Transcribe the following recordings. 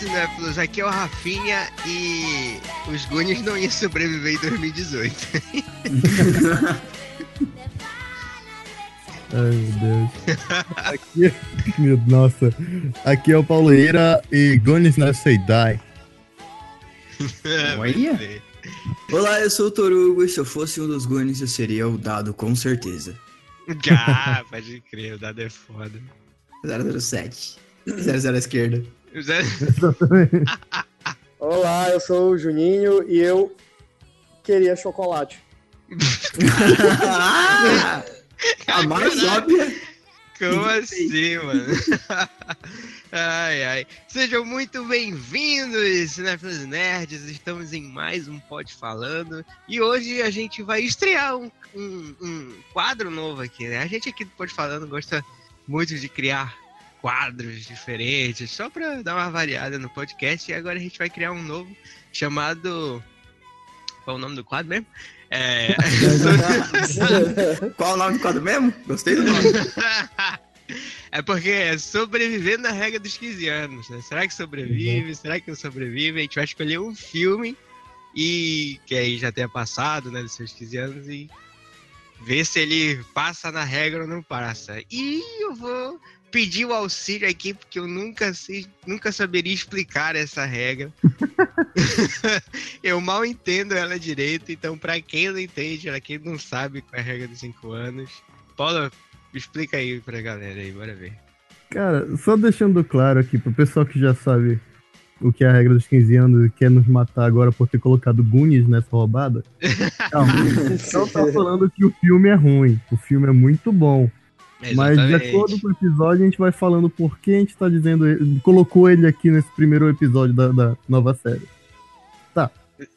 Cinéfilos, aqui é o Rafinha e os Goonies não iam sobreviver em 2018. Ai, meu Deus. Aqui, meu, nossa. Aqui é o Paulo Ira e Goonies Never Say Die. Olha. Olá, eu sou o Torugo e se eu fosse um dos Goonies eu seria o Dado, com certeza. Ah, pode crer, o dado é foda. 007. 00 à esquerda. Zé- Olá, eu sou o Juninho e eu queria chocolate. Ah, a mais óbvia. Como assim, mano? ai, ai. Sejam muito bem-vindos, cinéfilos nerds. Estamos em mais um Pod Falando. E hoje a gente vai estrear um, um- um quadro novo aqui, né? A gente aqui do Pod Falando gosta muito de criar quadros diferentes, só pra dar uma variada no podcast. E agora a gente vai criar um novo chamado. Qual é o nome do quadro mesmo? É. Qual o nome do quadro mesmo? Gostei do nome. É porque é sobrevivendo na regra dos 15 anos, né? Será que sobrevive? Será que não sobrevive? A gente vai escolher um filme e que aí já tenha passado, né, dos seus 15 anos e ver se ele passa na regra ou não passa. E eu vou pedir o auxílio aqui porque eu nunca sei, nunca saberia explicar essa regra. eu mal entendo ela direito, então pra quem não entende, pra quem não sabe qual é a regra dos 5 anos, Paula, Explica aí pra galera aí, bora ver. Cara, só deixando claro aqui pro pessoal que já sabe o que é a regra dos 15 anos e quer nos matar agora por ter colocado Goonies nessa roubada. Calma, não tá falando que o filme é ruim. O filme é muito bom. Mas de acordo com o episódio, a gente vai falando por que a gente tá dizendo. ele- Colocou ele aqui nesse primeiro episódio da, da nova série. Tá.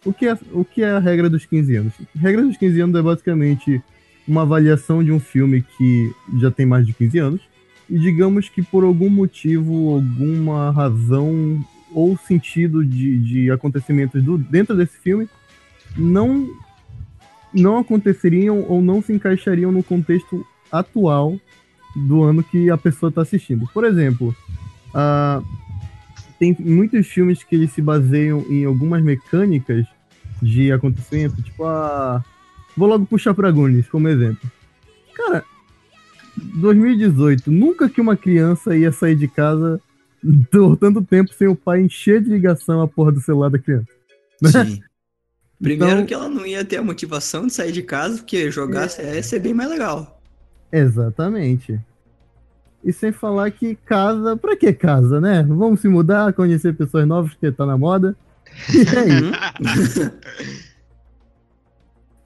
O que, é, o que é a regra dos 15 anos? A regra dos 15 anos é basicamente uma avaliação de um filme que já tem mais de 15 anos. E digamos que por algum motivo, alguma razão ou sentido de, de acontecimentos do, dentro desse filme não, não aconteceriam ou não se encaixariam no contexto atual do ano que a pessoa está assistindo. Por exemplo, ah, tem muitos filmes que eles se baseiam em algumas mecânicas de acontecimento, tipo a. Vou logo puxar pra Goonies como exemplo. Cara, 2018, nunca que uma criança ia sair de casa por tanto tempo sem o pai encher de ligação a porra do celular da criança. Sim. Primeiro Então- que ela não ia ter a motivação de sair de casa, porque jogar CS é bem mais legal. Exatamente. E sem falar que casa, pra que casa, né? Vamos se mudar, conhecer pessoas novas que tá na moda. E é isso.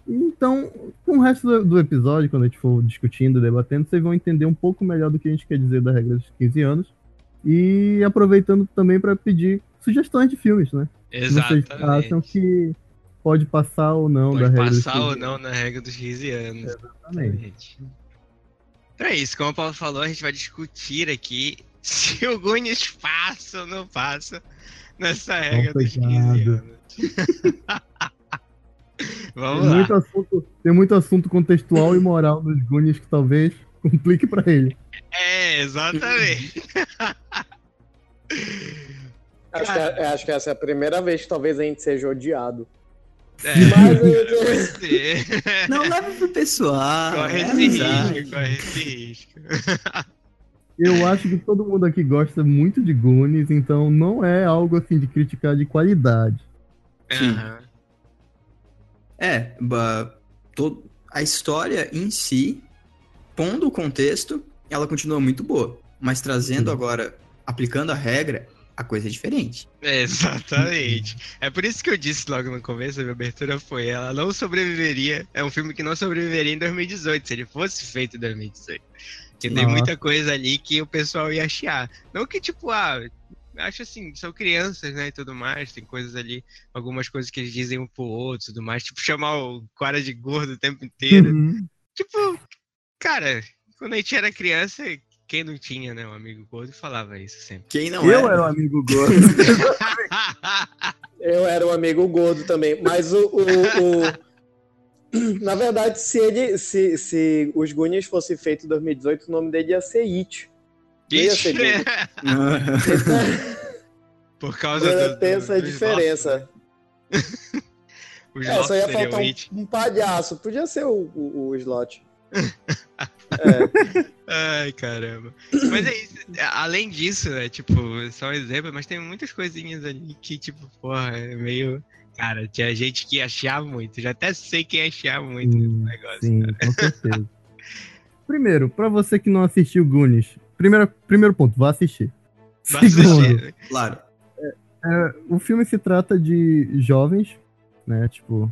Então, com o resto do, episódio, quando a gente for discutindo, debatendo, vocês vão entender um pouco melhor do que a gente quer dizer da regra dos 15 anos. E aproveitando também para pedir sugestões de filmes, né? Se Vocês acham Exatamente. que pode passar ou não da Pode regra dos passar 15 ou não na regra dos 15 anos. Exatamente. Então é isso, como o Paulo falou, a gente vai discutir aqui se o Gunis passa ou não passa nessa regra dos 15 Complicado. anos. Vamos Tem lá. muito, assunto, tem muito assunto contextual e moral nos Goonies que talvez complique pra ele. É, exatamente. Acho que, é- acho que essa é a primeira vez que talvez a gente seja odiado. É, Mas pode ser. Não leve pro pessoal. corre é esse amizade. risco, corre esse risco. Eu acho que todo mundo aqui gosta muito de Goonies, então não é algo assim de criticar de qualidade. Sim. Aham. É, to- a história em si, pondo o contexto, ela continua muito boa. Mas trazendo Sim. agora, aplicando a regra, a coisa é diferente. Exatamente. É por isso que eu disse logo no começo, a minha abertura foi, ela não sobreviveria, é um filme que não sobreviveria em 2018, se ele fosse feito em 2018. Porque tem muita coisa ali que o pessoal ia chiar. Não que, tipo, ah, acho assim, são crianças, né, e tudo mais, tem coisas ali, algumas coisas que eles dizem um pro outro e tudo mais, tipo, chamar o cara de gordo o tempo inteiro. Uhum. Tipo, cara, quando a gente era criança, quem não tinha, né, um amigo gordo falava isso sempre. Quem não Eu é? era o amigo gordo. Eu era um amigo gordo também, mas o. o- o- Na verdade, se ele. Se, se os Goonies fosse feito em 2018, o nome dele ia ser It. Ia ser gordo. Por causa Agora do, tem do- essa do diferença. slot. O É, só ia faltar um, It. um palhaço. Podia ser o, o, o slot. É, Ai, caramba. Mas é isso. Além disso, né? Tipo, só um exemplo, mas tem muitas coisinhas ali que, tipo, porra, é meio. Cara, tinha gente que ia chiar muito. Já até sei quem ia chiar muito nesse Sim, negócio. Sim, cara. com certeza. Primeiro, pra você que não assistiu Goonies, primeiro, primeiro ponto, vá assistir. Vai Segundo, assistir. né? Claro. é, o filme se trata de jovens, né, tipo,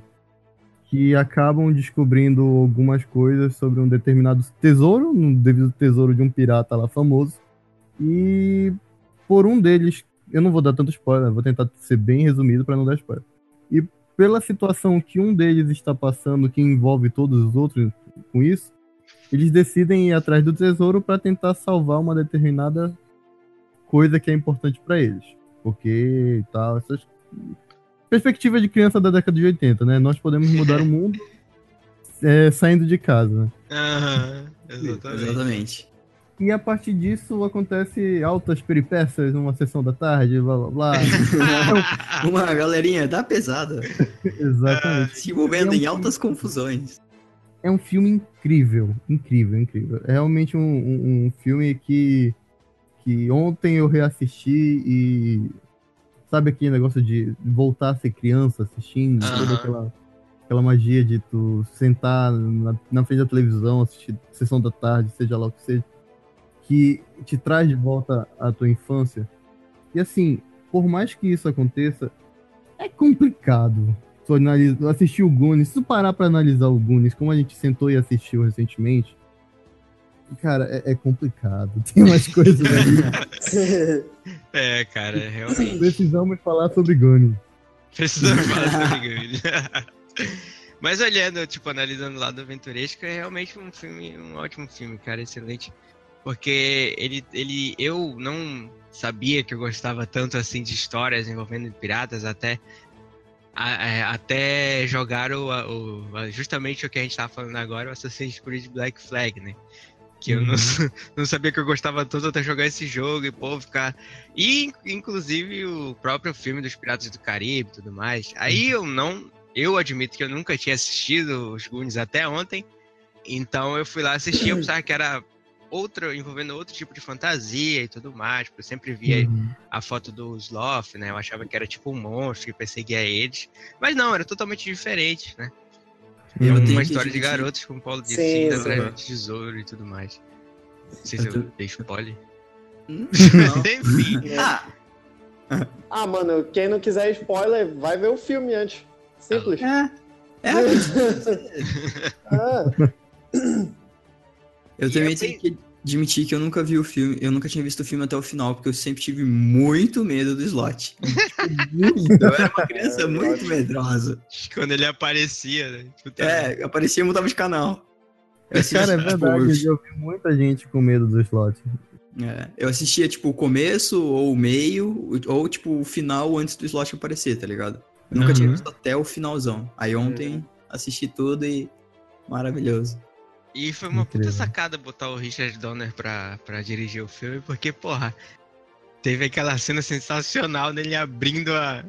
que acabam descobrindo algumas coisas sobre um determinado tesouro, um devido tesouro de um pirata lá famoso. E por um deles, eu não vou dar tanto spoiler, vou tentar ser bem resumido pra não dar spoiler. E pela situação que um deles está passando, que envolve todos os outros com isso, eles decidem ir atrás do tesouro para tentar salvar uma determinada coisa que é importante para eles. Porque tal, essas perspectiva de criança da década de 80, né? Nós podemos mudar o mundo é, saindo de casa, né? Aham, exatamente. Exatamente. E a partir disso acontece altas peripécias numa sessão da tarde, blá blá blá. Uma galerinha da pesada Exatamente. se envolvendo É um em altas confusões. É um filme incrível, incrível, incrível. É realmente um, um- um filme que, que ontem eu reassisti e sabe aquele negócio de voltar a ser criança assistindo, Aham. toda aquela, aquela magia de tu sentar na, na frente da televisão, assistir sessão da tarde, seja lá o que seja, que te traz de volta à tua infância. E assim, por mais que isso aconteça, é complicado. Tu analisa, assistir o Goonies, se tu parar pra analisar o Goonies, como a gente sentou e assistiu recentemente, cara, é, é complicado. Tem umas coisas ali. É, cara, realmente. Precisamos falar sobre Goonies. Precisamos falar sobre Ghoul. Mas olhando, tipo, analisando o lado aventuresco, é realmente um filme, um ótimo filme, cara, excelente. Porque ele, ele, eu não sabia que eu gostava tanto assim de histórias envolvendo piratas até é, até jogar o, o- justamente o que a gente tava falando agora, o Assassin's Creed Black Flag, né? Que eu não, não sabia que eu gostava tanto até jogar esse jogo e, pô, ficar. E, inclusive, o próprio filme dos Piratas do Caribe e tudo mais. Aí eu não. Eu admito que eu nunca tinha assistido os Goonies até ontem. Então eu fui lá assistir, eu pensava que era outro, envolvendo outro tipo de fantasia e tudo mais. Porque eu sempre via Uhum. a foto do Sloth, né? Eu achava que era tipo um monstro que perseguia eles. Mas não, era totalmente diferente, né? É Eu tenho uma história de garotos, como o Paulo disse, Sim, indo atrás de tesouro e tudo mais. Não sei se Eu eu tô- dei spoiler. Enfim. Ah, Ah, mano, quem não quiser spoiler, vai ver o filme antes. Simples. é. É, Ah, eu E também é tenho que admitir que eu nunca vi o filme, eu nunca tinha visto o filme até o final, porque eu sempre tive muito medo do slot. Muito, eu era uma criança muito medrosa. Quando ele aparecia, né? Puta É, aparecia e mudava de canal. Eu assistia, Cara, é tipo, verdade, eu vi muita gente com medo do slot. é, eu assistia, tipo, o começo ou o meio, ou, tipo, o final antes do slot aparecer, tá ligado? Eu nunca tinha Uhum. visto até o finalzão. Aí ontem assisti tudo e maravilhoso. E foi uma puta Incrível. sacada botar o Richard Donner pra, pra dirigir o filme, porque, porra, teve aquela cena sensacional dele abrindo a.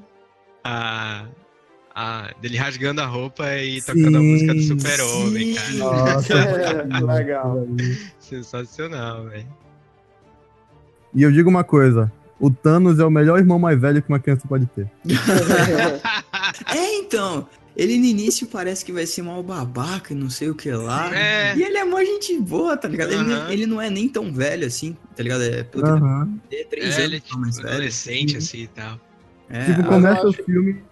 a. a dele rasgando a roupa e tocando a Sim, música do Super-Homem, cara. sim. Nossa, legal. Sensacional, velho. E eu digo uma coisa: o Thanos é o melhor irmão mais velho que uma criança pode ter. É, então. Ele no início parece que vai ser mal babaca e não sei o que lá. É. E ele é mó gente boa, tá ligado? Ele, Aham. ele não é nem tão velho assim, tá ligado? É pelo ele é três É, anos ele é só tipo mais velho. adolescente, assim e tal. É, Tipo, começa o filme,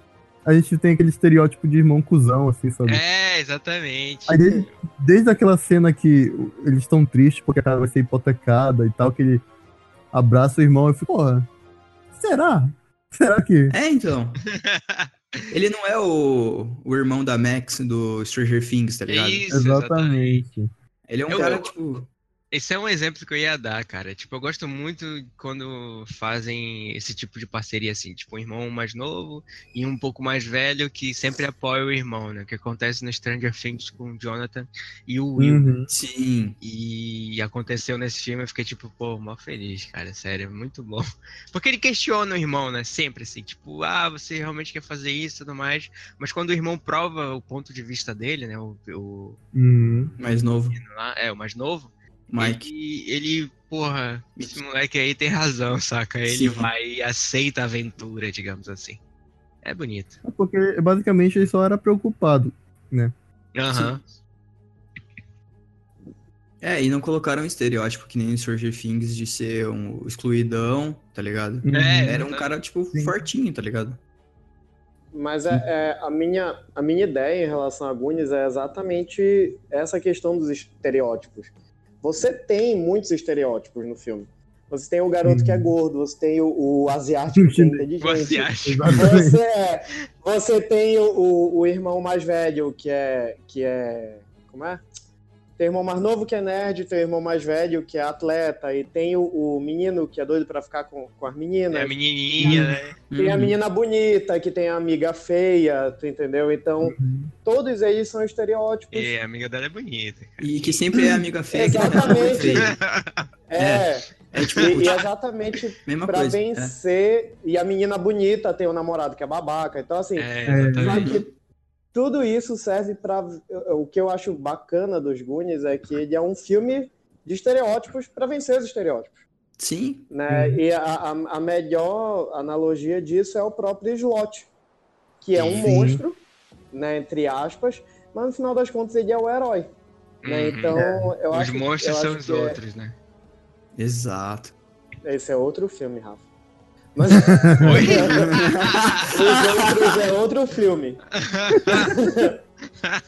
a gente tem aquele estereótipo de irmão cuzão, assim, sabe? É, exatamente. Aí desde, desde aquela cena que eles estão tristes porque a casa vai ser hipotecada e tal, que ele abraça o irmão e fica, porra, será? Será que. É, então. Ele não é o, o irmão da Max do Stranger Things, tá ligado? Isso, exatamente. Exatamente. Ele é um Eu- cara, eu- tipo. Esse é um exemplo que eu ia dar, cara. Tipo, eu gosto muito quando fazem esse tipo de parceria assim, tipo, um irmão mais novo e um pouco mais velho que sempre apoia o irmão, né? Que acontece no Stranger Things com o Jonathan e o Will. Uhum. Sim. E aconteceu nesse filme, eu fiquei tipo, pô, mal feliz, cara, sério, muito bom. Porque ele questiona o irmão, né? Sempre assim, tipo, ah, você realmente quer fazer isso e tudo mais. Mas quando o irmão prova o ponto de vista dele, né? O, o Uhum. Mais novo. lá, é, o mais novo, Mike. ele, ele, porra, esse moleque aí tem razão, saca? Ele Sim. vai e aceita a aventura, digamos assim. É bonito. É Porque basicamente ele só era preocupado. Aham. É, e não colocaram um estereótipo que nem em Stranger Things de ser um excluidão, tá ligado? Uhum. É, Era um cara, tipo, Sim. fortinho, tá ligado? Mas é, é, a, minha, a minha ideia em relação a Goonies é exatamente essa questão dos estereótipos. Você tem muitos estereótipos no filme. Você tem o garoto que é Uhum. gordo, você tem o, o asiático que é inteligente. Você, é, você tem o, o, o irmão mais velho que é, que é. Como é? Tem o irmão mais novo que é nerd, tem o irmão mais velho que é atleta, e tem o, o menino que é doido pra ficar com, com as meninas. É a menininha, né? Tem a Uhum. menina bonita, que tem a amiga feia, tu entendeu? Então, Uhum. todos eles são estereótipos. E a amiga dela é bonita. cara. E que sempre é amiga feia. é Exatamente. feia. É, É tipo, e, e exatamente mesma pra coisa. é. vencer. E a menina bonita tem o namorado que é babaca. Então, assim, É, tudo isso serve para o que eu acho bacana dos Goonies é que ele é um filme de estereótipos para vencer os estereótipos, Sim, né? Uhum. E a, a, a melhor analogia disso é o próprio Slot, que é um Sim. monstro, né, entre aspas, mas no final das contas ele é o herói, né? Uhum. Então, eu Os acho monstros eu são os que é- outros, né? exato. esse é outro filme, Rafa. Mas Oi? Os Outros é outro filme.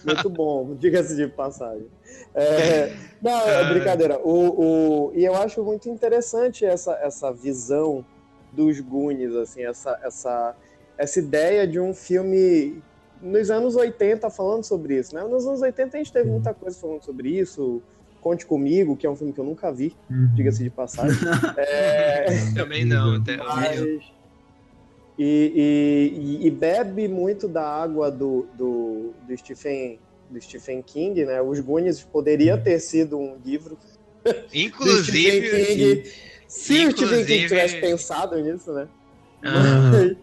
Muito bom, diga-se de passagem. É, não, é Ah. brincadeira. O, o, e eu acho muito interessante essa, essa visão dos Goonies, assim, essa, essa, essa ideia de um filme nos anos 80 falando sobre isso, né? Nos anos 80 a gente teve muita coisa falando sobre isso. Conte Comigo, que é um filme que eu nunca vi, Uhum. diga-se de passagem. É, Também não, até mas- E, e- e bebe muito da água do, do, do Stephen, do Stephen King, né? Os Goonies poderia ter sido um livro Inclusive, King. Se o Stephen King tivesse pensado nisso, né? Ah, Mas-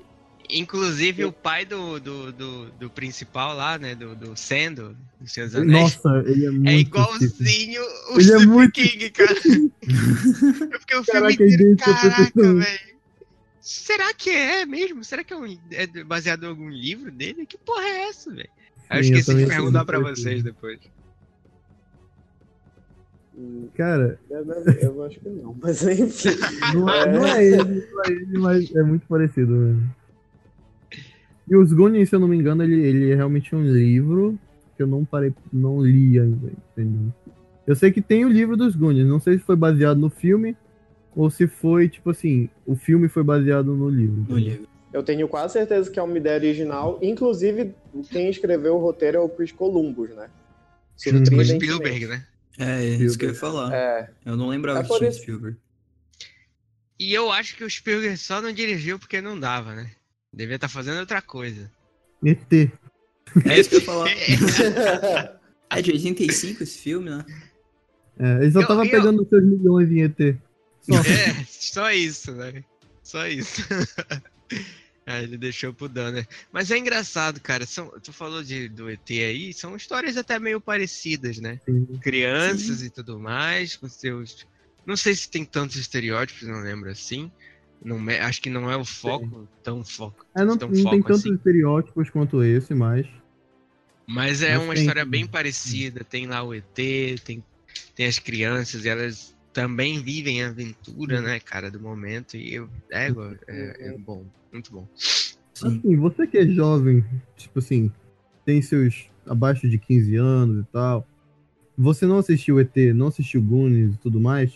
inclusive o pai do, do, do, do principal lá, né? Do, do Sendo, do Senhor dos Anéis. Nossa, ele é muito. É igualzinho o Ele é Stephen muito- King, cara. Eu fiquei o filme Caraca, inteiro, a caraca, velho. Será que é mesmo? Será que é, um- é baseado em algum livro dele? Que porra é essa, velho? Eu Sim, eu esqueci de perguntar pra vocês depois. Hum, Cara, Eu, eu acho que não, mas enfim. não é, não é ele, não é ele, mas é muito parecido. velho. E os Goonies, se eu não me engano, ele, ele é realmente um livro que eu não parei, não li ainda. entendeu? Eu sei que tem o livro dos Goonies, não sei se foi baseado no filme ou se foi, tipo assim, o filme foi baseado no livro. No livro. Eu tenho quase certeza que é uma ideia original. Inclusive, quem escreveu o roteiro é o Chris Columbus, né? Hum. O Surpreendentemente. Spielberg, né? É, isso que eu ia falar. É, Eu não lembrava É que por tinha isso- Spielberg. E eu acho que o Spielberg só não dirigiu porque não dava, né? Devia estar fazendo outra coisa. ET. É isso que eu ia falar. É de 85 esse filme, né? É, ele só Eu- tava eu- pegando seus milhões em ET. Só. É, só isso, né? Só isso. Aí ele deixou pro Danner. Mas é engraçado, cara. São, tu falou de, do ET aí, são histórias até meio parecidas, né? Sim. Crianças e tudo mais, com seus. Não sei se tem tantos estereótipos, não lembro assim. Não, acho que não é o foco, tão foco. É, não, tão não tem foco tantos assim. estereótipos quanto esse, mas. Mas é Mas uma tem- história bem parecida. Tem lá o ET, tem, tem as crianças, e elas também vivem a aventura, né, cara, do momento. E eu, é, é, é bom, muito bom. Sim. Assim, você que é jovem, tipo assim, tem seus abaixo de 15 anos e tal, você não assistiu ET, não assistiu Goonies e tudo mais,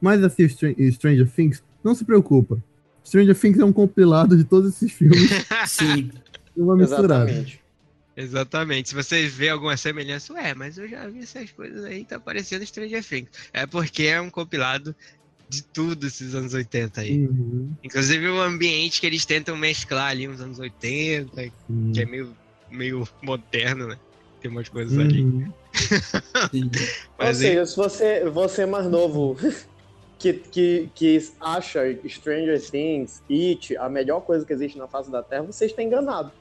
mas assistiu Str- Stranger Things, não se preocupa. Stranger Things é um compilado de todos esses filmes Sim. uma misturada. exatamente. Exatamente. Se você vê alguma semelhança, ué, mas eu já vi essas coisas aí, tá parecendo Stranger Things. É porque é um compilado de tudo esses anos 80 aí. Uhum. Inclusive o ambiente que eles tentam mesclar ali uns anos 80, Sim. que é meio, meio moderno, né? Tem umas coisas ali. Uhum. Sim. Ou Mas aí, seja, se você, você é mais novo que, que, que acha Stranger Things, It, a melhor coisa que existe na face da Terra, você está enganado.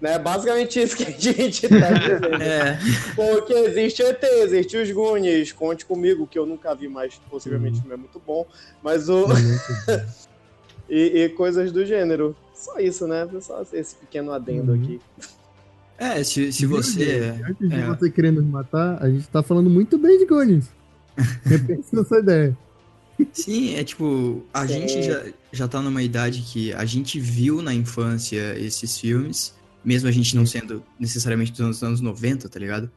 Né? Basicamente isso que a gente tá dizendo. É, Porque existe ET, existe os Goonies, conte comigo, que eu nunca vi, mas possivelmente o filme é muito bom. Mas o. e, e coisas do gênero. Só isso, né? Só esse pequeno adendo Uhum. aqui. é se, se você. Antes de é. você querer nos matar, a gente tá falando muito bem de Goonies. Repensa essa ideia. Sim, é tipo, a Sim. gente já, já tá numa idade que a gente viu na infância esses filmes, mesmo a gente não sendo necessariamente dos anos, anos 90, tá ligado?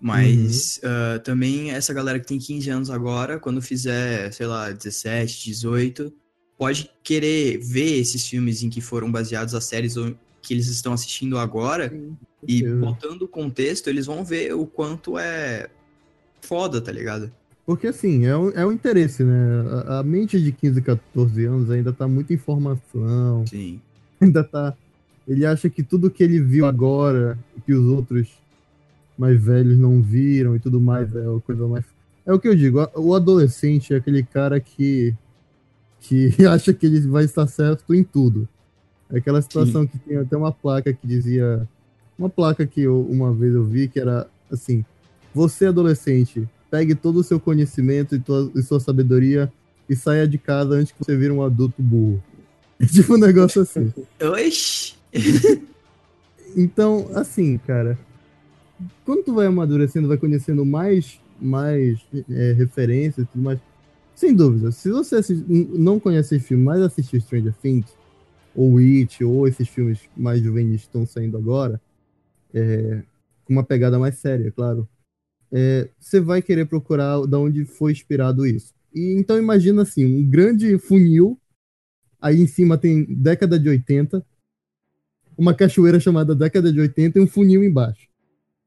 Mas ah, também essa galera que tem 15 anos agora, quando fizer, sei lá, 17, 18, pode querer ver esses filmes em que foram baseados as séries que eles estão assistindo agora e certeza. botando o contexto, eles vão ver o quanto é foda, tá ligado? Porque assim, é o, é o interesse, né? A, a mente de 15, 14 anos ainda tá muita informação, Sim. ainda tá. Ele acha que tudo que ele viu agora, que os outros mais velhos não viram e tudo mais, é a coisa mais. É o que eu digo, a- o adolescente é aquele cara que, que acha que ele vai estar certo em tudo. É aquela situação que tem até uma placa que dizia. Uma placa que eu, uma vez eu vi que era assim: Você, adolescente, pegue todo o seu conhecimento e, tua, e sua sabedoria e saia de casa antes que você vire um adulto burro. É tipo um negócio assim. Oxi! Então, assim, cara, quando tu vai amadurecendo, vai conhecendo mais, mais é, referências e tudo mais, sem dúvida, se você assi- n- não conhece esse filme, mas assistiu Stranger Things, ou It, ou esses filmes mais juvenis que estão saindo agora, é, com uma pegada mais séria, claro, é, você vai querer procurar de onde foi inspirado isso. E então imagina assim, um grande funil, aí em cima tem década de 80, uma cachoeira chamada década de 80 e um funil embaixo.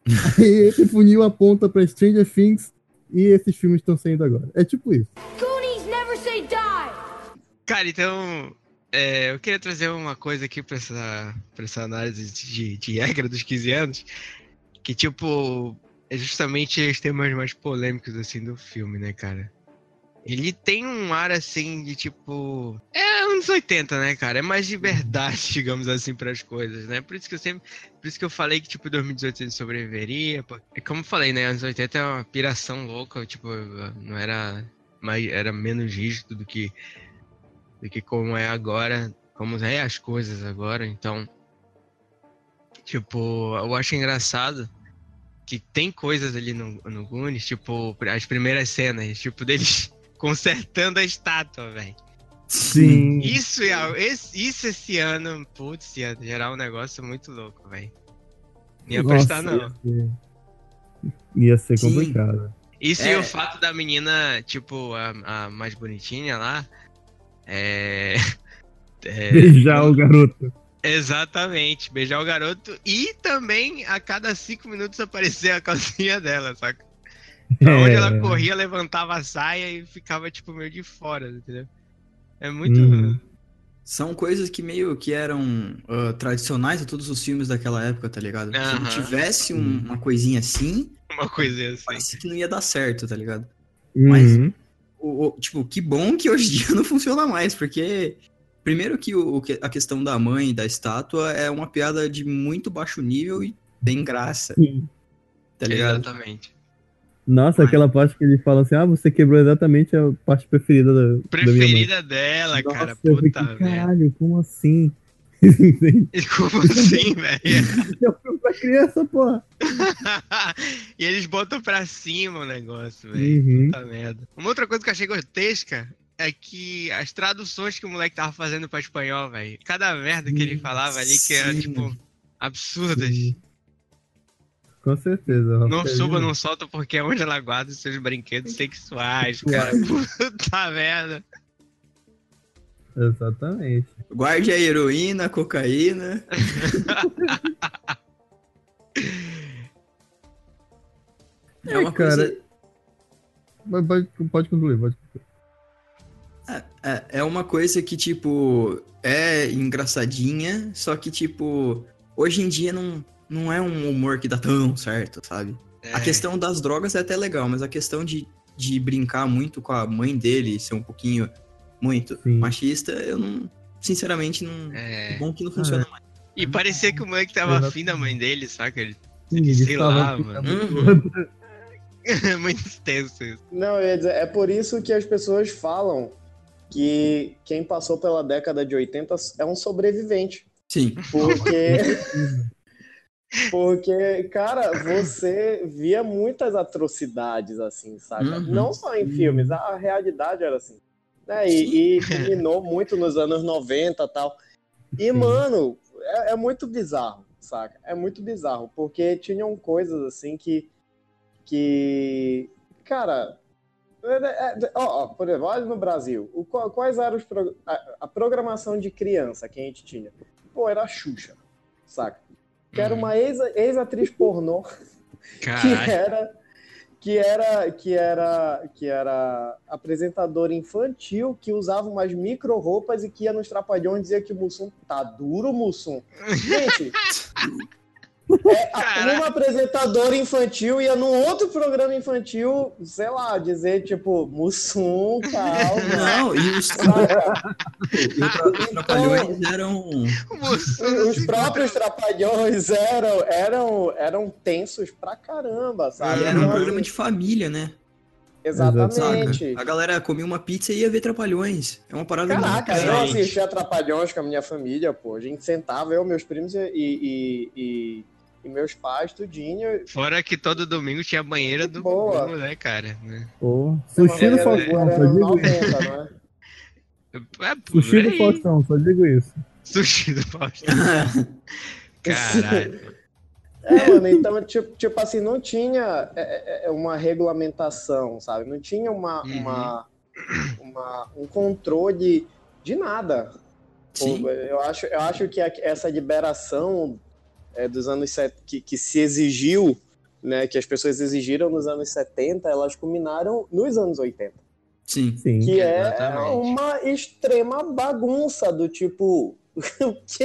Aí esse funil aponta pra Stranger Things e esses filmes estão saindo agora. É tipo isso. Goonies never say die! cara, então. é, eu queria trazer uma coisa aqui pra essa, pra essa análise de, de regra dos 15 anos. Que, tipo, é justamente os temas mais polêmicos, assim, do filme, né, cara? Ele tem um ar, assim, de tipo. É anos 80, né, cara? É mais de verdade, digamos assim, para as coisas, né? Por isso que eu sempre. Por isso que eu falei que, tipo, 2018 ele sobreviveria. pô. É como eu falei, né? Anos 80 é uma piração louca, tipo, não era. Mais, era menos rígido do que. Do que como é agora. Como é as coisas agora, então. Tipo, eu acho engraçado que tem coisas ali no, no Goonies, tipo, as primeiras cenas, tipo, deles consertando a estátua, velho. Sim. Isso, é, esse, isso esse ano, putz, ia gerar um negócio muito louco, velho. Não ia prestar, não. Ia ser, ia ser Sim. complicado. Isso e É. o fato da menina, tipo, a, a mais bonitinha lá, é... é, Beijar o garoto. Exatamente, beijar o garoto e também a cada cinco minutos aparecer a calcinha dela, saca? Pra onde É. ela corria, levantava a saia e ficava, tipo, meio de fora, entendeu? É muito. Uhum. São coisas que meio que eram ah, tradicionais a todos os filmes daquela época, tá ligado? Se Aham. não tivesse um- uma coisinha assim, Uma coisa assim. parece que não ia dar certo, tá ligado? Mas- Uhum. O, o- tipo, que bom que hoje em dia não funciona mais, porque primeiro que o, que- a questão da mãe da estátua é uma piada de muito baixo nível e tem graça, Sim. tá ligado? Exatamente. Nossa, aquela parte que ele fala assim: ah, você quebrou exatamente a parte preferida da, da minha mãe. Preferida dela, cara. Nossa, eu fiquei, Puta merda. caralho, como assim? Como assim, velho? é um filme pra criança, porra. e eles botam pra cima o negócio, velho. Uhum. Puta merda. Uma outra coisa que eu achei grotesca é que as traduções que o moleque tava fazendo pra espanhol, velho. Cada merda que ele falava ali que era, Sim. tipo, absurdas. Sim. Com certeza. Não suba, não solta, porque é onde ela guarda os seus brinquedos sexuais, cara. Puta merda. Exatamente. Guarde a heroína, a cocaína. É uma cara, coisa. Pode, pode concluir, pode É, é, é uma coisa que, tipo, é engraçadinha, só que, tipo, hoje em dia não, não é um humor que dá tão certo, sabe? A É, questão das drogas é até legal, mas a questão de, de brincar muito com a mãe dele, ser um pouquinho muito Sim. machista, eu não. Sinceramente, não. é. Bom que não funciona mais. E parecia que o moleque tava Exato. afim da mãe dele, saca? Ele... Sim, eles Sei lá, mano. Uhum. É muito extenso isso. Não, eu ia dizer, é por isso que as pessoas falam que quem passou pela década de 80 é um sobrevivente. Sim. Porque. Porque, cara, você via muitas atrocidades, assim, sabe? Uhum. Não só em filmes, a realidade era assim. Né? E, e culminou muito nos anos 90 e tal. E, mano, é, é muito bizarro, saca? É muito bizarro, porque tinham coisas assim que. que. Cara. É- é- ó, ó, por exemplo, olha no Brasil, o, quais eram os pro- a, a programação de criança que a gente tinha? Pô, era a Xuxa, saca? Que era uma ex- ex-atriz pornô que era que era que era que era apresentadora infantil que usava umas micro roupas e que ia nos trapalhões e dizia que o Mussum tá duro, Mussum. Gente, é, uma apresentadora infantil ia num outro programa infantil, sei lá, dizer tipo, Mussum, calma. Não, e os, e os trapalhões eram. Os próprios trapalhões eram, eram, eram tensos pra caramba, sabe? E era um Então, programa assim, de família, né? Exatamente. Saca? A galera comia uma pizza e ia ver trapalhões. É uma parada Caraca, muito eu assistia Trapalhões com a minha família, pô. A gente sentava, eu, meus primos e, e, e, e meus pais, tudinho. Fora que todo domingo tinha banheira do Boa. Né, cara? Né? Pô, sushi do só digo 90, isso. não é? É, Sushi do. Faustão, só digo isso. Sushi do Faustão. Caralho. É, mano, então, tipo, tipo assim, não tinha é, é, é, uma regulamentação, sabe? Não tinha uma, Uhum. uma, uma- um controle de nada. Sim. Eu acho, eu acho que essa liberação é, dos anos set- que, que se exigiu, né, que as pessoas exigiram nos anos 70, elas culminaram nos anos 80. Sim. Sim. Que Exatamente. é uma extrema bagunça do tipo. O que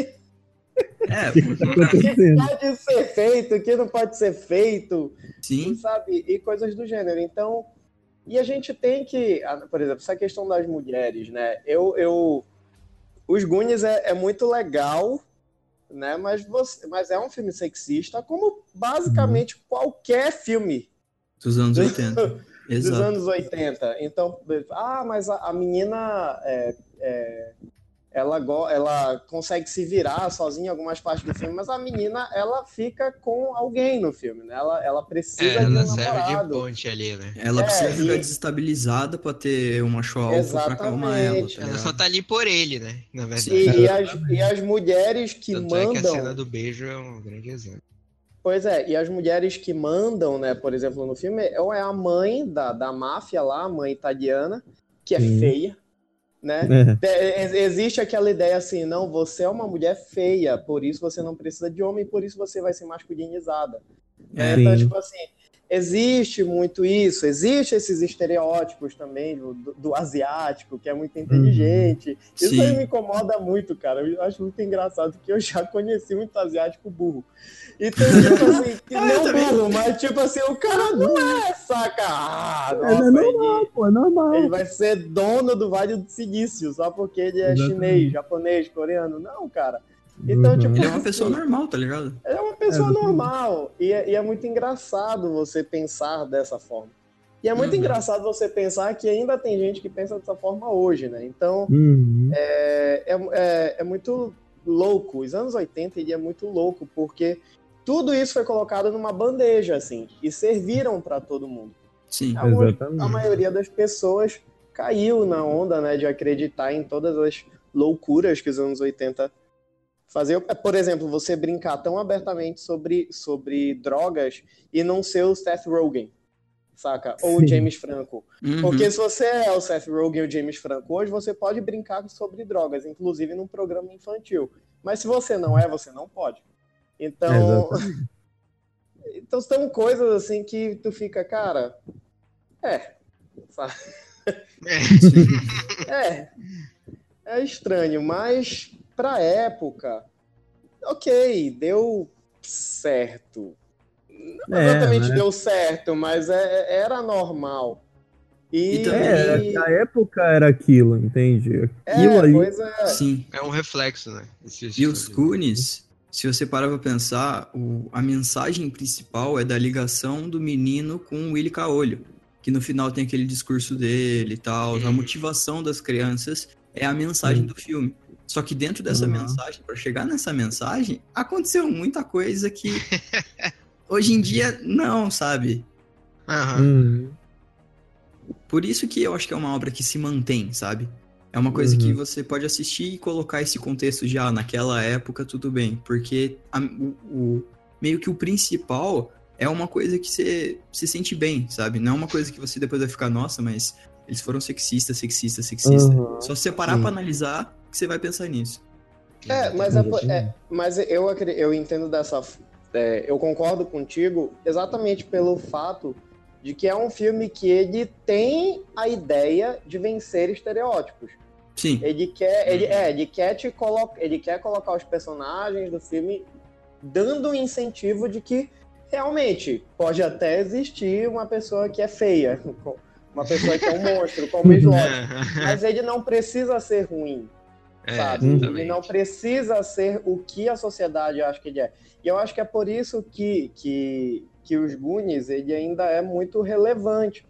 É, O que tá pode ser feito, o que não pode ser feito, sim. sabe? E coisas do gênero. Então, e a gente tem que, por exemplo, essa questão das mulheres, né? Eu, eu os Goonies é, é muito legal, né? Mas você, mas é um filme sexista, como basicamente qualquer filme Dos anos 80. dos Exato. anos 80. Então, ah, mas a, a menina é, é, ela, ela consegue se virar sozinha em algumas partes do filme, mas a menina ela fica com alguém no filme, né? Ela, ela precisa É, de um ela serve de ponte ali, né? Ela É, precisa ficar e- desestabilizada pra ter uma show alfa pra acalmar ela, tá Ela só tá ali por ele, né? Na verdade. E, e as, e as mulheres que Tanto é que a mandam. cena do beijo é um grande exemplo. Pois é, e as mulheres que mandam, né, por exemplo, no filme, ou é a mãe da, da máfia lá, a mãe italiana, que é Sim. feia, né? É. Ex- Existe aquela ideia assim, não, você é uma mulher feia, por isso você não precisa de homem, por isso você vai ser masculinizada. É, Então, tipo assim, existe muito isso, existe esses estereótipos também do, do- asiático, que é muito inteligente. Isso Sim. aí me incomoda muito, cara. Eu acho muito engraçado, porque eu já conheci muito asiático burro. Então, tipo assim, que Ah, não também. burro, mas tipo assim, o cara não é saca. Ah, nossa, é ele- normal, pô, é normal. ele vai ser dono do Vale do Silício só porque ele é Exatamente. chinês, japonês, coreano. Não, cara. Então, Uhum. tipo, Ele é uma pessoa normal, tá ligado? Ele é uma pessoa É, normal. E é, e é muito engraçado você pensar dessa forma. E é muito Uhum. engraçado você pensar que ainda tem gente que pensa dessa forma hoje, né? Então, Uhum. é, é, é, é muito louco. Os anos 80 ele é muito louco, porque tudo isso foi colocado numa bandeja, assim, e serviram para todo mundo. Sim. A, Exatamente. a maioria das pessoas caiu na onda, né, de acreditar em todas as loucuras que os anos 80 É, Por exemplo, você brincar tão abertamente sobre, sobre drogas e não ser o Seth Rogen, saca? Ou o Sim. James Franco. Uhum. Porque se você é o Seth Rogen ou o James Franco hoje, você pode brincar sobre drogas, inclusive num programa infantil. Mas se você não é, você não pode. Então, Exatamente. Então são coisas assim que tu fica, cara. É. Sabe? É. É. É estranho, mas pra época, ok, deu certo. Não É, exatamente né? deu certo, mas é- era normal. E, E também- É, a época era aquilo, entende? Aquilo é, pois é. Sim. É um reflexo, né? Esse- esse E os filme. Goonies, se você parar pra pensar, o- a mensagem principal é da ligação do menino com o Willy Caolho. Que no final tem aquele discurso dele e tal. A Uhum. motivação das crianças é a mensagem Uhum. do filme. Só que dentro dessa Uhum. mensagem, pra chegar nessa mensagem, aconteceu muita coisa que hoje em dia não, sabe? Aham. Hum, Por isso que eu acho que é uma obra que se mantém, sabe? É uma coisa que Uhum. você pode assistir e colocar esse contexto de, ah, naquela época tudo bem. Porque a- o, o- meio que o principal é uma coisa que você se sente bem, sabe? Não é uma coisa que você depois vai ficar, nossa, mas eles foram sexistas, sexistas, sexistas. Uhum. Só se você parar Sim. pra analisar que você vai pensar nisso. É, mas, é, po- é, mas eu, eu entendo dessa. é, eu concordo contigo exatamente pelo fato de que é um filme que ele tem a ideia de vencer estereótipos. Sim, Ele quer, ele, é, ele quer te colocar, ele quer colocar os personagens do filme dando um incentivo de que realmente pode até existir uma pessoa que é feia, uma pessoa que é um monstro, como o Slot, mas ele não precisa ser ruim É, sabe? exatamente. Não precisa ser o que a sociedade acha que ele é. E eu acho que é por isso que, que, que os Goonies ele ainda é muito relevante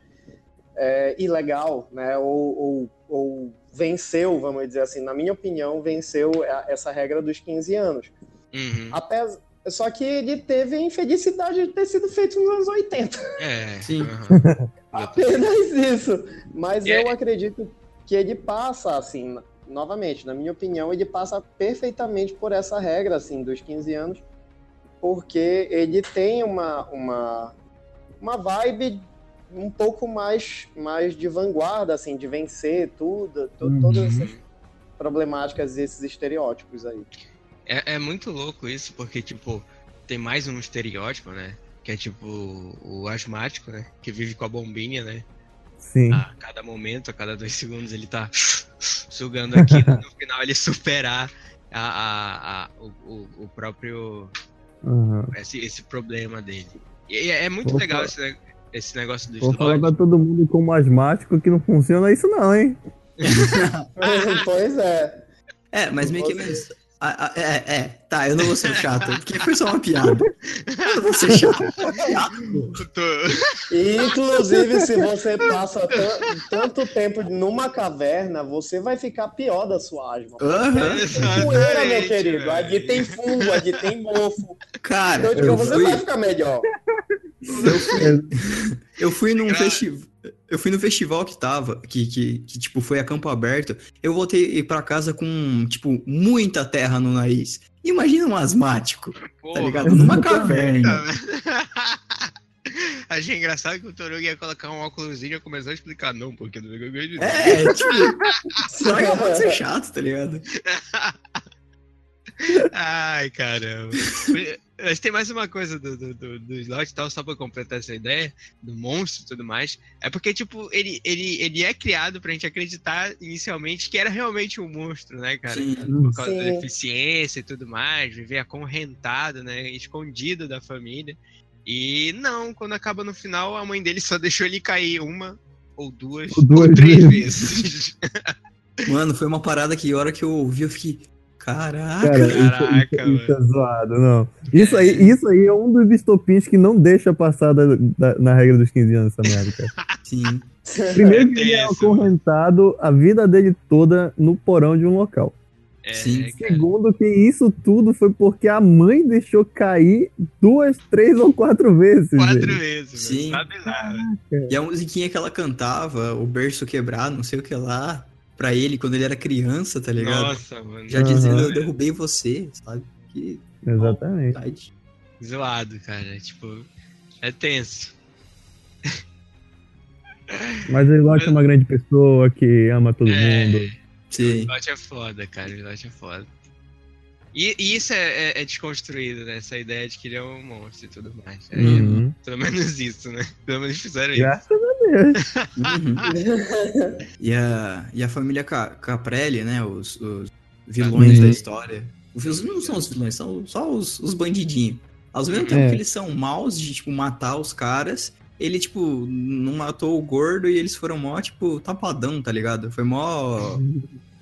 é, e legal, né? Ou, ou, ou venceu, vamos dizer assim, na minha opinião, venceu essa regra dos 15 anos. Uhum. Apes- Só que ele teve a infelicidade de ter sido feito nos anos 80. É. Sim. aham. Apenas isso. Mas E eu é- acredito que ele passa, assim, novamente, na minha opinião, ele passa perfeitamente por essa regra, assim, dos 15 anos, porque ele tem uma, uma, uma vibe um pouco mais, mais de vanguarda, assim, de vencer tudo, to- Uhum. todas essas problemáticas e esses estereótipos aí. É, é muito louco isso, porque, tipo, tem mais um estereótipo, né? Que é tipo o asmático, né? Que vive com a bombinha, né? sim. A cada momento, a cada dois segundos, ele tá sugando aquilo. no final, ele superar a, a, a- o, o, o próprio. Aham. Esse, esse problema dele. E é, é muito Vou legal falar- esse, esse negócio do Vou falar slot. pra todo mundo como asmático que não funciona isso não, hein? pois é. É, mas meio que. Ah, ah, é, é, tá, eu não vou ser chato, porque foi só uma piada. Eu não vou ser chato. Inclusive, se você passa tan- tanto tempo numa caverna, você vai ficar pior da sua asma. Tem poeira, meu querido. Ali tem fungo, ali tem mofo. cara, Então, tipo, eu você fui, vai ficar melhor. eu fui, eu fui num festival. Eu fui no festival que tava, que, que, que, tipo, foi a campo aberto. Eu voltei pra casa com, tipo, muita terra no nariz. Imagina um asmático, tá Porra. ligado? Numa caverna. Achei engraçado que o Toruga ia colocar um óculos e começou a explicar, não, porque não é É, tipo, só que pode ser chato, tá ligado? Ai, caramba. Mas tem mais uma coisa do, do, do, do slot e tal, só pra completar essa ideia, do monstro e tudo mais. É porque, tipo, ele, ele, ele é criado pra gente acreditar inicialmente que era realmente um monstro, né, cara? Sim. Por causa da Sim. deficiência e tudo mais, viver acorrentado, né? Escondido da família. E não, quando acaba no final, a mãe dele só deixou ele cair uma, ou duas, Ou duas ou três vezes. vezes. Mano, foi uma parada que a hora que eu ouvi, eu fiquei. Caraca. Cara, isso- Caraca, isso, isso é zoado, não. Isso aí, isso aí é um dos estopins que não deixa passar da- da- na regra dos 15 anos, essa merda, cara. Sim. Primeiro que ele é acorrentado a vida dele toda no porão de um local. É, Sim. cara. Segundo que isso tudo foi porque a mãe deixou cair duas, três ou quatro vezes. Quatro vezes, Sim. Tá bizarro. E a musiquinha que ela cantava, o berço quebrado, não sei o que lá, pra ele quando ele era criança, tá ligado? Nossa, mano. Já dizendo, eu derrubei você, sabe? Que Exatamente. vontade. Zoado, cara. Tipo, é tenso. Mas o Slot é uma grande pessoa que ama todo É. mundo. Sim. Slot é foda, cara. Slot é foda. E, e isso é, é- é desconstruído, né? Essa ideia de que ele é um monstro e tudo mais. É, Uhum. Pelo menos isso, né? Pelo menos fizeram isso. Graças a Deus. Uhum. e, a, e a família Ca- Caprelli, né? Os, os vilões Uhum. da história. Os, não são os vilões, são só os, os bandidinhos. Ao mesmo tempo É. que eles são maus de, tipo, matar os caras, ele, tipo, não matou o gordo e eles foram mó, tipo, tapadão, tá ligado? Foi mó.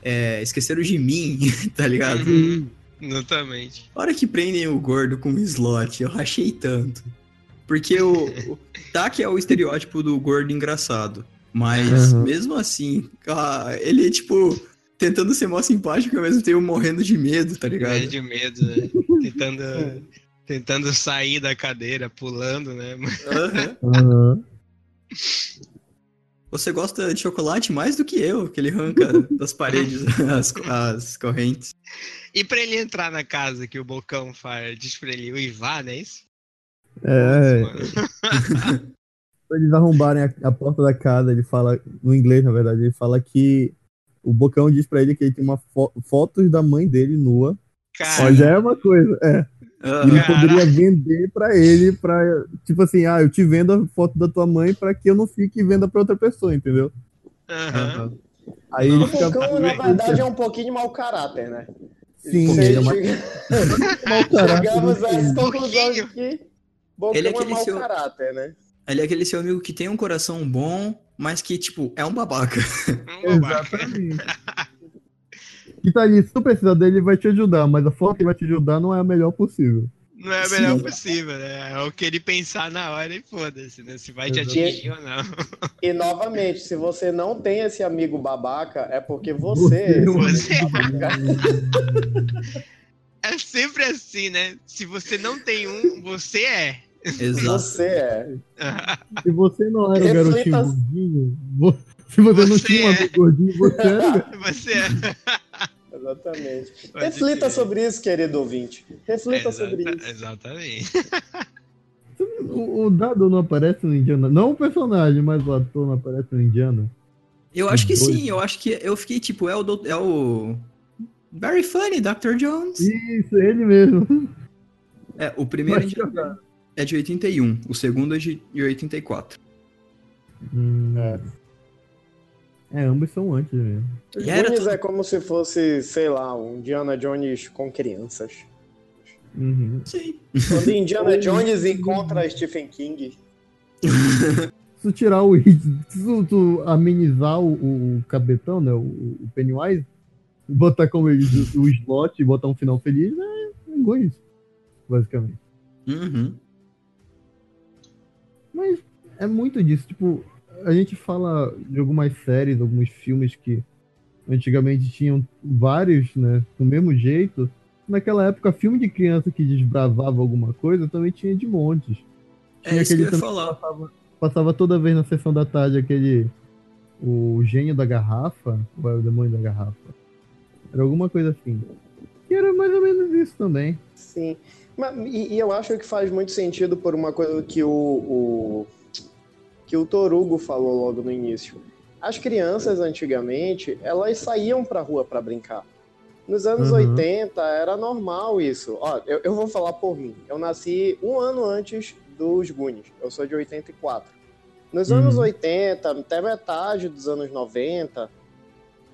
É, esqueceram de mim, tá ligado? Uhum. Exatamente. A hora que prendem o gordo com o slot, eu rachei tanto. Porque o, o Taki é o estereótipo do gordo engraçado. Mas, Uhum. mesmo assim, ah, ele é tipo tentando ser mó simpático ao mesmo tempo morrendo de medo, tá É ligado? de medo, né? Tentando, tentando sair da cadeira, pulando, né? Aham. Aham. Você gosta de chocolate mais do que eu, que ele arranca das paredes as, as correntes. E pra ele entrar na casa que o Bocão faz, diz pra ele uivar, não é isso? É, pra eles arrombarem a, a porta da casa, ele fala, no inglês, na verdade, ele fala que o Bocão diz pra ele que ele tem uma fo fotos da mãe dele nua. Cara, Ó, já é uma coisa, é. Ah, ele Cara. poderia vender pra ele, pra, tipo assim, ah, eu te vendo a foto da tua mãe pra que eu não fique e venda pra outra pessoa, entendeu? aham. Aí Não. ele O fica. Bocão, na verdade, é um pouquinho mau caráter, né? Sim, ele é uma- mau caráter, Chegamos a essa conclusão de que Ele é é, aquele mau seu- caráter, né? Ele é aquele seu amigo que tem um coração bom, mas que, tipo, é um babaca. Um babaca. Exatamente. E tá ali, se tu precisar dele, ele vai te ajudar, mas a forma que ele vai te ajudar não é a melhor possível. Não é o melhor possível, né? É o que ele pensar na hora e foda-se, né? Se vai te atingir ou não. E novamente, se você não tem esse amigo babaca, é porque você. Você- é babaca. É sempre assim, né? Se você não tem um, você é. Exato. Você é. Se você não era o Reflita- garotinho gordinho, vo- se você, não Você tinha um é. amigo gordinho, você era. Você é. Exatamente. Pode Reflita crer. sobre isso, querido ouvinte. Reflita sobre isso. Exatamente. O, o Dado não aparece no Indiana. Não o personagem, mas o ator não aparece no Indiana. Eu acho que sim, eu acho que eu fiquei, tipo, é o, do- é o Very funny, Dr. Jones. Isso, ele mesmo. É, o primeiro de- jogar. É de 81, o segundo é de de 84. Hum. É. É, ambos são antes mesmo. Os era Goonies tudo- é como se fosse, sei lá, um Indiana Jones com crianças. Uhum. Sim. Quando Indiana Jones encontra Stephen King. Se tu tirar o. Se tu, amenizar o, o, cabetão, né? O, o Pennywise, botar como ele o slot e botar um final feliz, é igual isso. Basicamente. Uhum. Mas é muito disso. Tipo, a gente fala de algumas séries, alguns filmes que antigamente tinham vários, né? Do mesmo jeito. Naquela época, filme de criança que desbravava alguma coisa também tinha de montes. É isso que eu ia falar. Passava, passava toda vez na sessão da tarde aquele. O gênio da garrafa. Ou é o demônio da garrafa? Era alguma coisa assim. Que era mais ou menos isso também. Sim. Mas, e, e eu acho que faz muito sentido por uma coisa que o, o que o Torugo falou logo no início. As crianças antigamente, elas saíam pra rua pra brincar. Nos anos Uhum. 80 era normal isso. Ó, eu, eu vou falar por mim. Eu nasci um ano antes dos Goonies. Eu sou de 84. Nos Uhum. anos 80, até metade dos anos 90,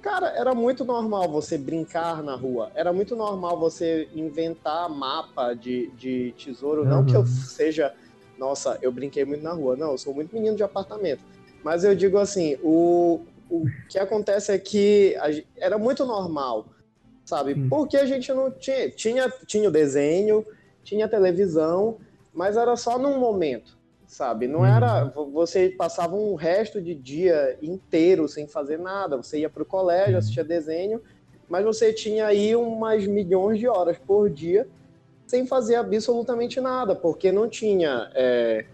Cara, era muito normal você brincar na rua. Era muito normal você inventar mapa de, de tesouro. Não que eu Uhum. seja, nossa, eu brinquei muito na rua. Não, eu sou muito menino de apartamento. Mas eu digo assim, o, o que acontece é que a era muito normal, sabe? Hum. Porque a gente não tinha, tinha. Tinha o desenho, tinha televisão, mas era só num momento, sabe? Não Uhum. era. vo- Você passava um resto de dia inteiro sem fazer nada. Você ia pro colégio, Uhum. assistia desenho, mas você tinha aí umas milhões de horas por dia sem fazer absolutamente nada, porque não tinha é,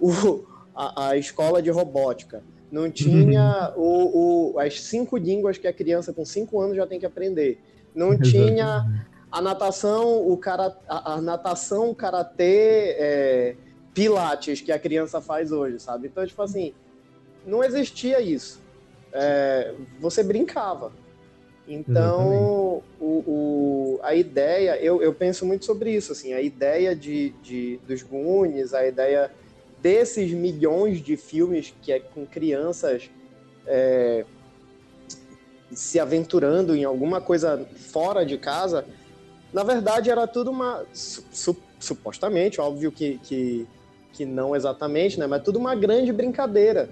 o- a, a escola de robótica, não tinha o, o- as cinco línguas que a criança com cinco anos já tem que aprender, não tinha a natação, o cara, a, a natação, o karatê, é, pilates que a criança faz hoje, sabe? Então, tipo assim, não existia isso. É, você brincava. Então, o, o, a ideia, eu, eu penso muito sobre isso, assim, a ideia de, de, dos Goonies, a ideia desses milhões de filmes que é com crianças é, se aventurando em alguma coisa fora de casa, na verdade era tudo uma, su, supostamente, óbvio que, que, que não exatamente, né, mas tudo uma grande brincadeira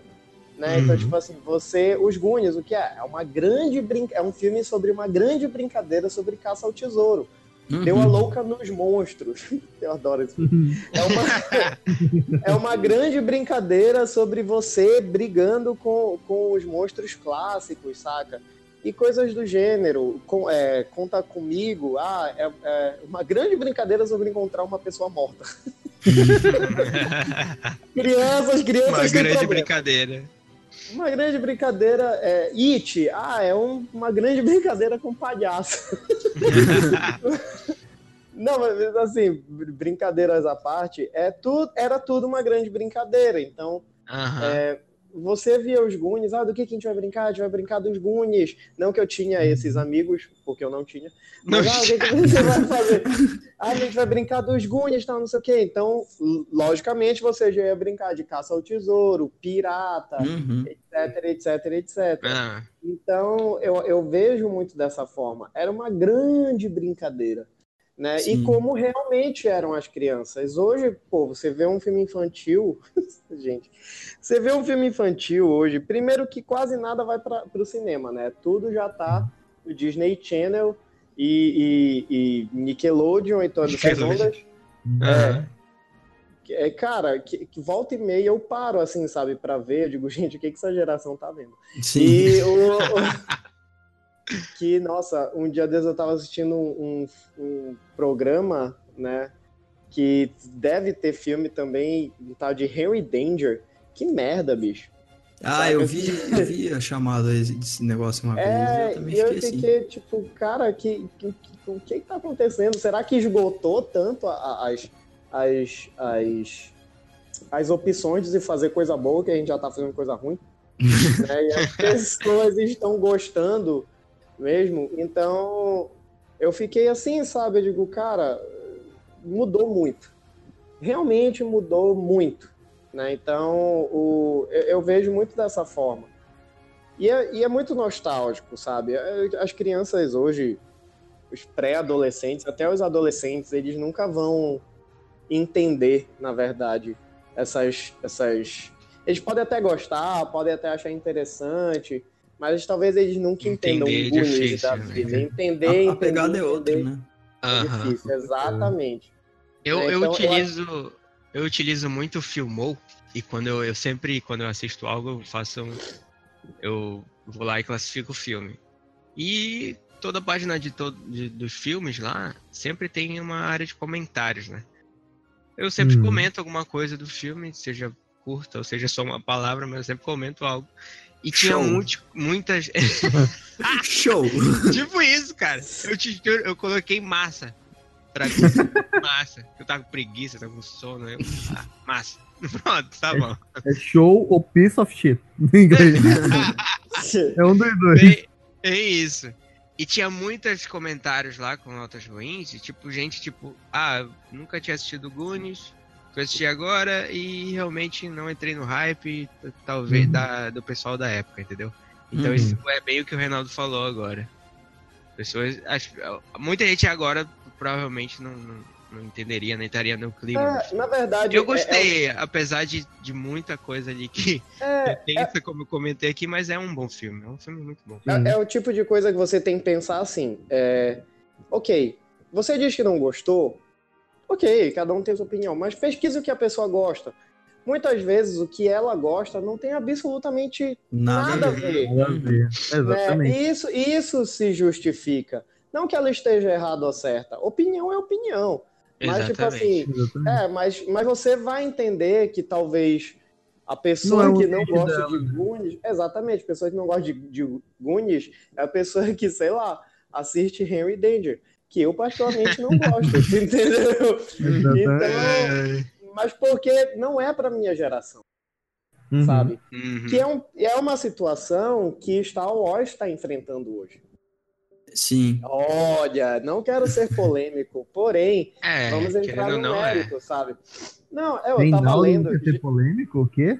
né? Então, uhum. tipo assim, você. Os Goonies, o que é? É uma grande brinca... É um filme sobre uma grande brincadeira sobre caça ao tesouro. Uhum. Deu a louca nos monstros. Eu adoro isso. Uhum. É, uma... é uma grande brincadeira sobre você brigando com, com os monstros clássicos, saca? E coisas do gênero. Com, é, conta comigo. Ah, é, é uma grande brincadeira sobre encontrar uma pessoa morta. crianças, crianças. Uma grande problema. brincadeira. Uma grande brincadeira é It. Ah, é um, uma grande brincadeira com palhaço. Não, mas assim, brincadeiras à parte, é tudo, era tudo uma grande brincadeira. Então, é, você via os Goonies, ah, do que, que a gente vai brincar? A gente vai brincar dos Goonies. Não que eu tinha esses amigos, porque eu não tinha. Mas, não. ah, o que, que você vai fazer? ah, a gente vai brincar dos Goonies, tal, não sei o quê. Então, logicamente, você já ia brincar de caça ao tesouro, pirata, uhum. etc, etc, etc. Ah. Então, eu, eu vejo muito dessa forma. Era uma grande brincadeira. Né? E como realmente eram as crianças. Hoje, pô, você vê um filme infantil, gente, você vê um filme infantil hoje, primeiro que quase nada vai para o cinema, né? Tudo já tá no Disney Channel e, e, e Nickelodeon, então ondas. Uhum. É, é, cara, que, que, volta e meia eu paro, assim, sabe, para ver, eu digo, gente, o que, que essa geração tá vendo? Sim. E o, o que, nossa, um dia desses eu tava assistindo um, um, programa, né, que deve ter filme também, um tal de Henry Danger. Que merda, bicho. Ah, Sabe? eu vi, eu vi a chamada desse negócio uma é, vez. Eu também e eu fiquei, assim. tipo, cara, que, que, que, o que tá acontecendo? Será que esgotou tanto as, as, as, as opções de fazer coisa boa que a gente já tá fazendo coisa ruim? né? E as pessoas estão gostando mesmo. Então, eu fiquei assim, sabe? Eu digo, cara, mudou muito. Realmente mudou muito. Né? Então, o, eu, eu vejo muito dessa forma. E é, e é, muito nostálgico, sabe? As crianças hoje, os pré-adolescentes, até os adolescentes, eles nunca vão entender, na verdade, essas, essas. Eles podem até gostar, podem até achar interessante, mas talvez eles nunca entendam entender o é difícil, da vida. Né? Entender, a, a pegada é outra, né? É difícil, exatamente. Eu, é, então, eu utilizo eu... eu utilizo muito o Filmou e quando eu, eu sempre quando eu assisto algo eu faço um, eu vou lá e classifico o filme. E toda a página de, todo, de, dos filmes lá sempre tem uma área de comentários, né? Eu sempre hum. comento alguma coisa do filme, seja curta ou seja só uma palavra, mas eu sempre comento algo. E tinha muito, muitas. Show! tipo isso, cara. Eu, te, eu, eu coloquei massa. Pra massa. Eu tava com preguiça, tava com sono. Eu... Ah, massa. Pronto, tá bom. É, é show ou piece of shit. é um dos dois. É, é isso. E tinha muitos comentários lá com notas ruins, e, tipo, gente, tipo, ah, nunca tinha assistido Goonies, eu assisti agora e realmente não entrei no hype, talvez, uhum. da, do pessoal da época, entendeu? Então uhum. isso é bem o que o Reinaldo falou agora. Pessoas. Acho, muita gente agora provavelmente não, não, não entenderia, nem estaria no clima. É, na verdade. Eu gostei, é, é... apesar de, de muita coisa ali que é, tensa, é como eu comentei aqui, mas é um bom filme. É um filme muito bom. É, é o tipo de coisa que você tem que pensar assim. ok, você diz que não gostou, Ok, cada um tem sua opinião, mas pesquise o que a pessoa gosta. Muitas vezes o que ela gosta não tem absolutamente nada, nada a ver. Nada a ver. Exatamente. Né? Isso, isso se justifica. Não que ela esteja errada ou certa. Opinião é opinião. Mas, tipo assim, é, mas, mas você vai entender que talvez a pessoa não é que não gosta dela. de né? Goonies, exatamente, a pessoa que não gosta de, de Goonies é a pessoa que, sei lá, assiste Henry Danger que eu particularmente não gosto, entendeu? Então, mas porque não é para minha geração, uhum. sabe? Uhum. Que é, um, é uma situação que Star Wars está enfrentando hoje. Sim. Olha, não quero ser polêmico, porém, É, vamos entrar no não, mérito, sabe? Não, eu tava Reinaldo lendo. não quer ser polêmico, o quê?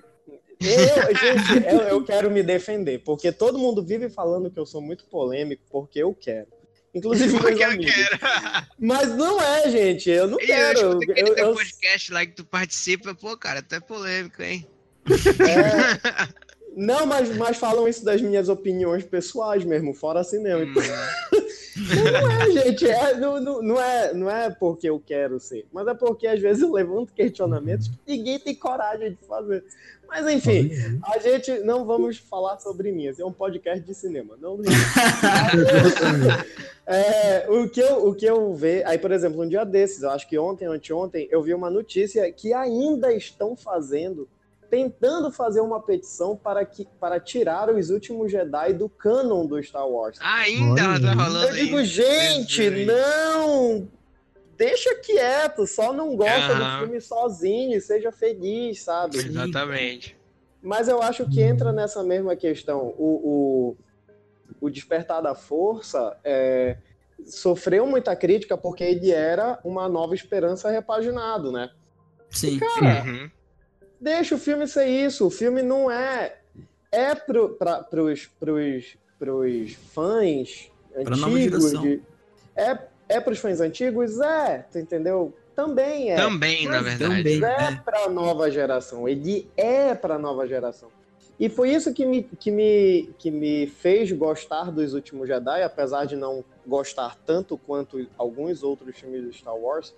Eu, gente, eu, eu quero me defender, porque todo mundo vive falando que eu sou muito polêmico porque eu quero. Inclusive meus eu amigos. quero. Mas não é, gente, eu não E quero. eu Eu, eu- podcast lá que tu participa, pô, cara, tu é polêmico, hein? é, não, mas, mas falam isso das minhas opiniões pessoais mesmo, fora cinema. Hum, Não é, gente, é, não, não, não é, não é porque eu quero ser, mas é porque às vezes eu levanto questionamentos que ninguém tem coragem de fazer. Mas enfim, a gente não vamos falar sobre mim, esse é um podcast de cinema, não É, o, que eu, o que eu vejo. Aí, por exemplo, um dia desses, eu acho que ontem, anteontem, eu vi uma notícia que ainda estão fazendo, tentando fazer uma petição para, que, para tirar os últimos Jedi do canon do Star Wars. Ainda Olha tá rolando Eu digo, gente, não! Deixa quieto, só não gosta Aham. do filme sozinho e seja feliz, sabe? Exatamente. Mas eu acho que entra nessa mesma questão. O, o, o Despertar da Força é, sofreu muita crítica porque ele era uma nova esperança repaginado, né? Sim. Cara, Uhum. Deixa o filme ser isso. O filme não é. É pro, pra, pros, pros, pros fãs Pra antigos. de- é, é pros fãs antigos? É, tu entendeu? Também é. Também, na verdade. também. é É. para a nova geração. Ele é para a nova geração. E foi isso que me, que, me, que me fez gostar dos últimos Jedi, apesar de não gostar tanto quanto alguns outros filmes de Star Wars,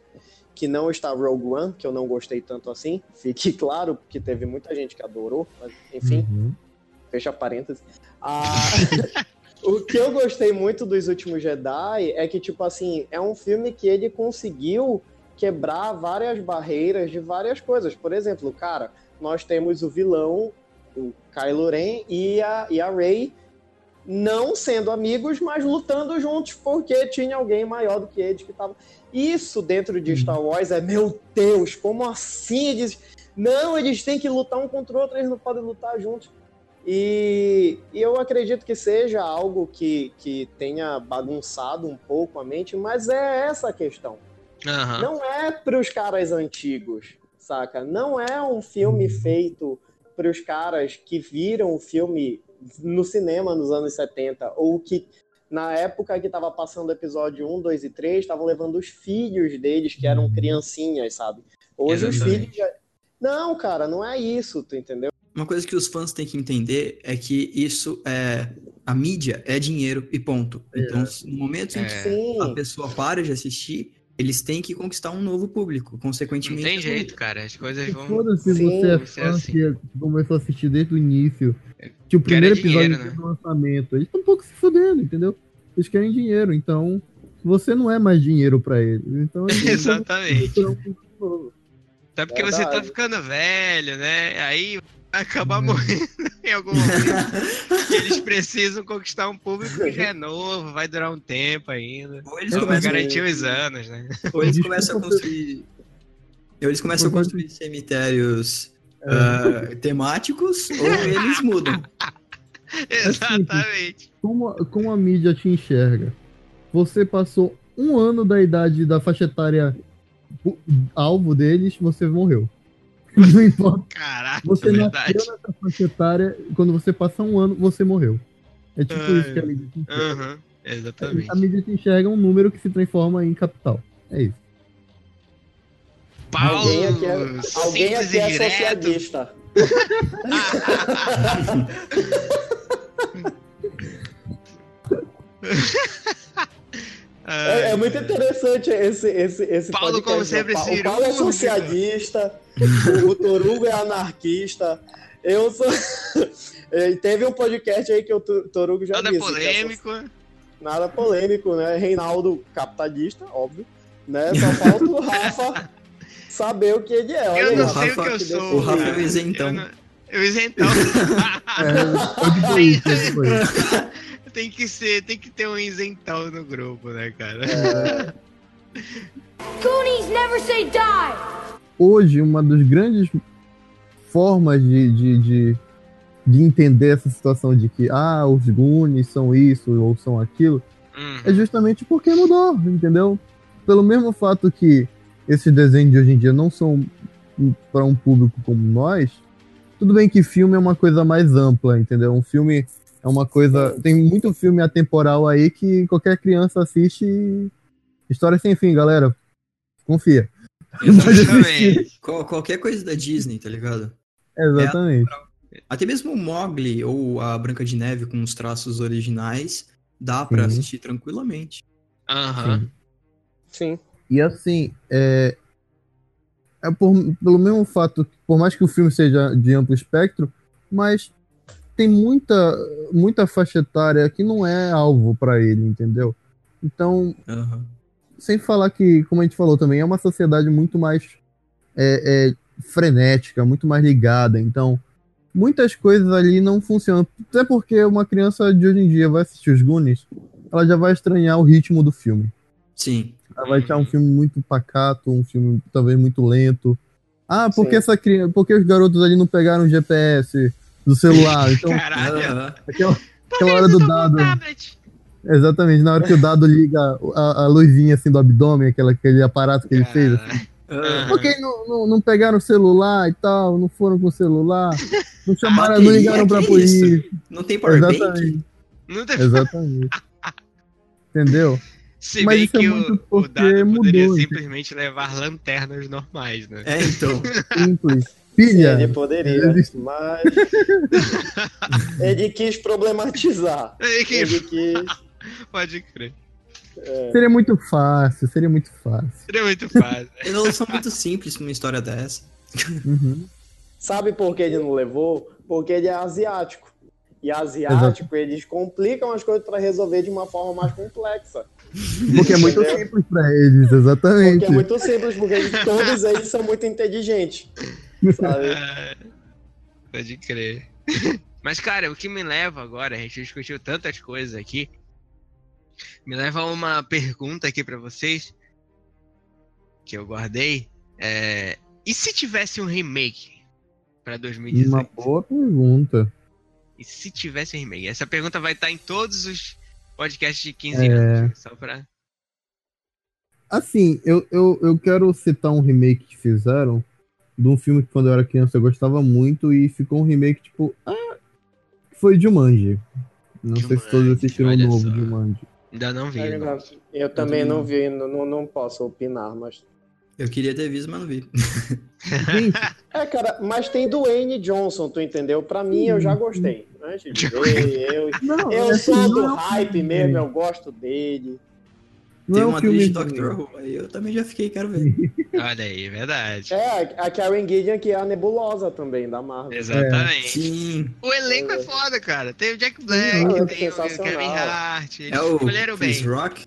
que não está Rogue One, que eu não gostei tanto assim. Fique claro, porque teve muita gente que adorou, mas enfim, Uhum. fecha parênteses. Ah, o que eu gostei muito dos últimos Jedi é que, tipo assim, é um filme que ele conseguiu quebrar várias barreiras de várias coisas. Por exemplo, cara, nós temos o vilão, o Kylo Ren e a, e a Rey não sendo amigos, mas lutando juntos porque tinha alguém maior do que eles que tava. Isso dentro de Star Wars é, meu Deus, como assim? Eles... Não, eles têm que lutar um contra o outro, eles não podem lutar juntos. E, e eu acredito que seja algo que, que tenha bagunçado um pouco a mente, mas é essa a questão. Aham. Não é para os caras antigos, saca? Não é um filme feito para os caras que viram o filme no cinema nos anos 70, ou que na época que estava passando o episódio 1, 2 e 3, estavam levando os filhos deles, que eram criancinhas, sabe? Hoje os Exatamente. filhos já... Não, cara, não é isso, tu entendeu? Uma coisa que os fãs têm que entender é que isso é. A mídia é dinheiro e ponto. Então, no momento em que É. A pessoa para de assistir, eles têm que conquistar um novo público. Não Consequentemente. tem jeito, cara. As coisas vão. Foda-se, Sim, você é fã assim. que começou a assistir desde o início. Que o primeiro episódio dinheiro, né? do lançamento. Eles estão um pouco se fudendo, entendeu? Eles querem dinheiro, então você não é mais dinheiro pra eles. Então eles Exatamente. Até porque você tá ficando velho, né? Aí acabar Uhum. morrendo em algum momento. eles precisam conquistar um público que já é novo, vai durar um tempo ainda. Ou eles começam, garantir os anos, né? ou eles começam a construir. Ou eles começam a Por- construir cemitérios ah, temáticos, ou eles mudam. Exatamente. Como, a- como a mídia te enxerga? Você passou um ano da idade da faixa etária alvo deles, você morreu. Não importa. Caraca, Você é verdade. nasceu nessa faixa etária, quando você passa um ano, você morreu. É tipo Ai. isso que a mídia te enxerga. Aham, exatamente. A mídia te enxerga um número que se transforma em capital. É isso. Paulo, Alguém aqui é, alguém aqui é socialista. É, é muito interessante esse, esse, esse Paulo, podcast. como sempre, o Pa- o Paulo é socialista, o Torugo é anarquista. Eu sou. E Teve um podcast aí que o Torugo já Nada disse. que é so- polêmico. Nada polêmico, né? Reinaldo capitalista, óbvio. Né? Só falta o Rafa saber o que ele é. Olha Eu não sei o que eu sou. O Rafa é isentão. Eu, não... eu isentão. É, eu tem que ser, tem que ter um isentão no grupo, né, cara? É, Goonies never say die! Hoje, uma das grandes formas de, de, de, de entender essa situação de que, ah, os Goonies são isso ou são aquilo, Hum, é justamente porque mudou, entendeu? Pelo mesmo fato que esses desenhos de hoje em dia não são para um público como nós, tudo bem que filme é uma coisa mais ampla, entendeu? Um filme é uma coisa. Tem muito filme atemporal aí que qualquer criança assiste. História sem fim, galera. Confia. Exatamente. Qual- qualquer coisa da Disney, tá ligado? Exatamente. Até mesmo o Mogli ou a Branca de Neve com os traços originais, dá pra Sim. assistir tranquilamente. Aham. Sim. E assim, é, é por, pelo mesmo fato, por mais que o filme seja de amplo espectro, mas tem muita, muita faixa etária que não é alvo para ele, entendeu? Então, Aham. sem falar que, como a gente falou também, é uma sociedade muito mais é, é, frenética, muito mais ligada. Então, muitas coisas ali não funcionam. Até porque uma criança de hoje em dia vai assistir os Goonies, ela já vai estranhar o ritmo do filme. Sim. Ela vai achar um filme muito pacato, um filme talvez muito lento. Ah, porque Sim. essa criança, porque os garotos ali não pegaram o GPS do celular? Então, Caralho. Aham. aquela, aquela hora do dado. Exatamente, na hora que o dado liga a, a luzinha assim do abdômen, aquela, aquele aparato que ele fez. assim. Por que não, não, não pegaram o celular e tal? Não foram com o celular? Não chamaram, não ligaram pra que polícia. Não tem powerbank? Exatamente. Não tem... Exatamente. Entendeu? Se Mas bem isso é que muito o, o dado poderia mudou, simplesmente levar lanternas normais, né? É, então. Simples. Ele poderia, ele- mas ele quis problematizar. É que- Ele quis. Pode crer. seria muito fácil, seria muito fácil. Seria muito fácil. Eles são muito simples pra uma história dessa. Uhum. Sabe por que ele não levou? Porque ele é asiático. E asiático, eles complicam as coisas para resolver de uma forma mais complexa. Porque é muito simples pra eles, exatamente. Porque é muito simples, porque eles- todos eles são muito inteligentes. Sabe? É, Pode crer. Mas, cara, o que me leva agora, a gente discutiu tantas coisas aqui, me leva a uma pergunta aqui pra vocês, que eu guardei. É, E se tivesse um remake pra 2018? Uma boa pergunta. E se tivesse um remake? Essa pergunta vai estar em todos os podcasts de 15 É. anos. Só pra. Assim, eu, eu, eu quero citar um remake que fizeram de um filme que quando eu era criança eu gostava muito e ficou um remake tipo. Ah, foi Jumanji. Não sei se todos Jumanji, assistiram o novo só. Jumanji. Ainda não vi. Eu, não. eu também não não. vi, não, não posso opinar, mas. Eu queria ter visto, mas não vi. Gente, É, cara, mas tem Dwayne Johnson, tu entendeu? Pra mim, eu já gostei. Antes de ver, eu, não, eu sou do é um hype mesmo, eu gosto dele. Não Tem é um uma filme atriz de. Doctor Who, aí eu também já fiquei, quero ver. Olha aí, verdade. É, a Karen Gillian, que é a nebulosa também, da Marvel. Exatamente. Sim. O elenco é foda, cara. Tem o Jack Black, é tem o. Kevin Hart. Eles É o escolheram bem. Chris Rock?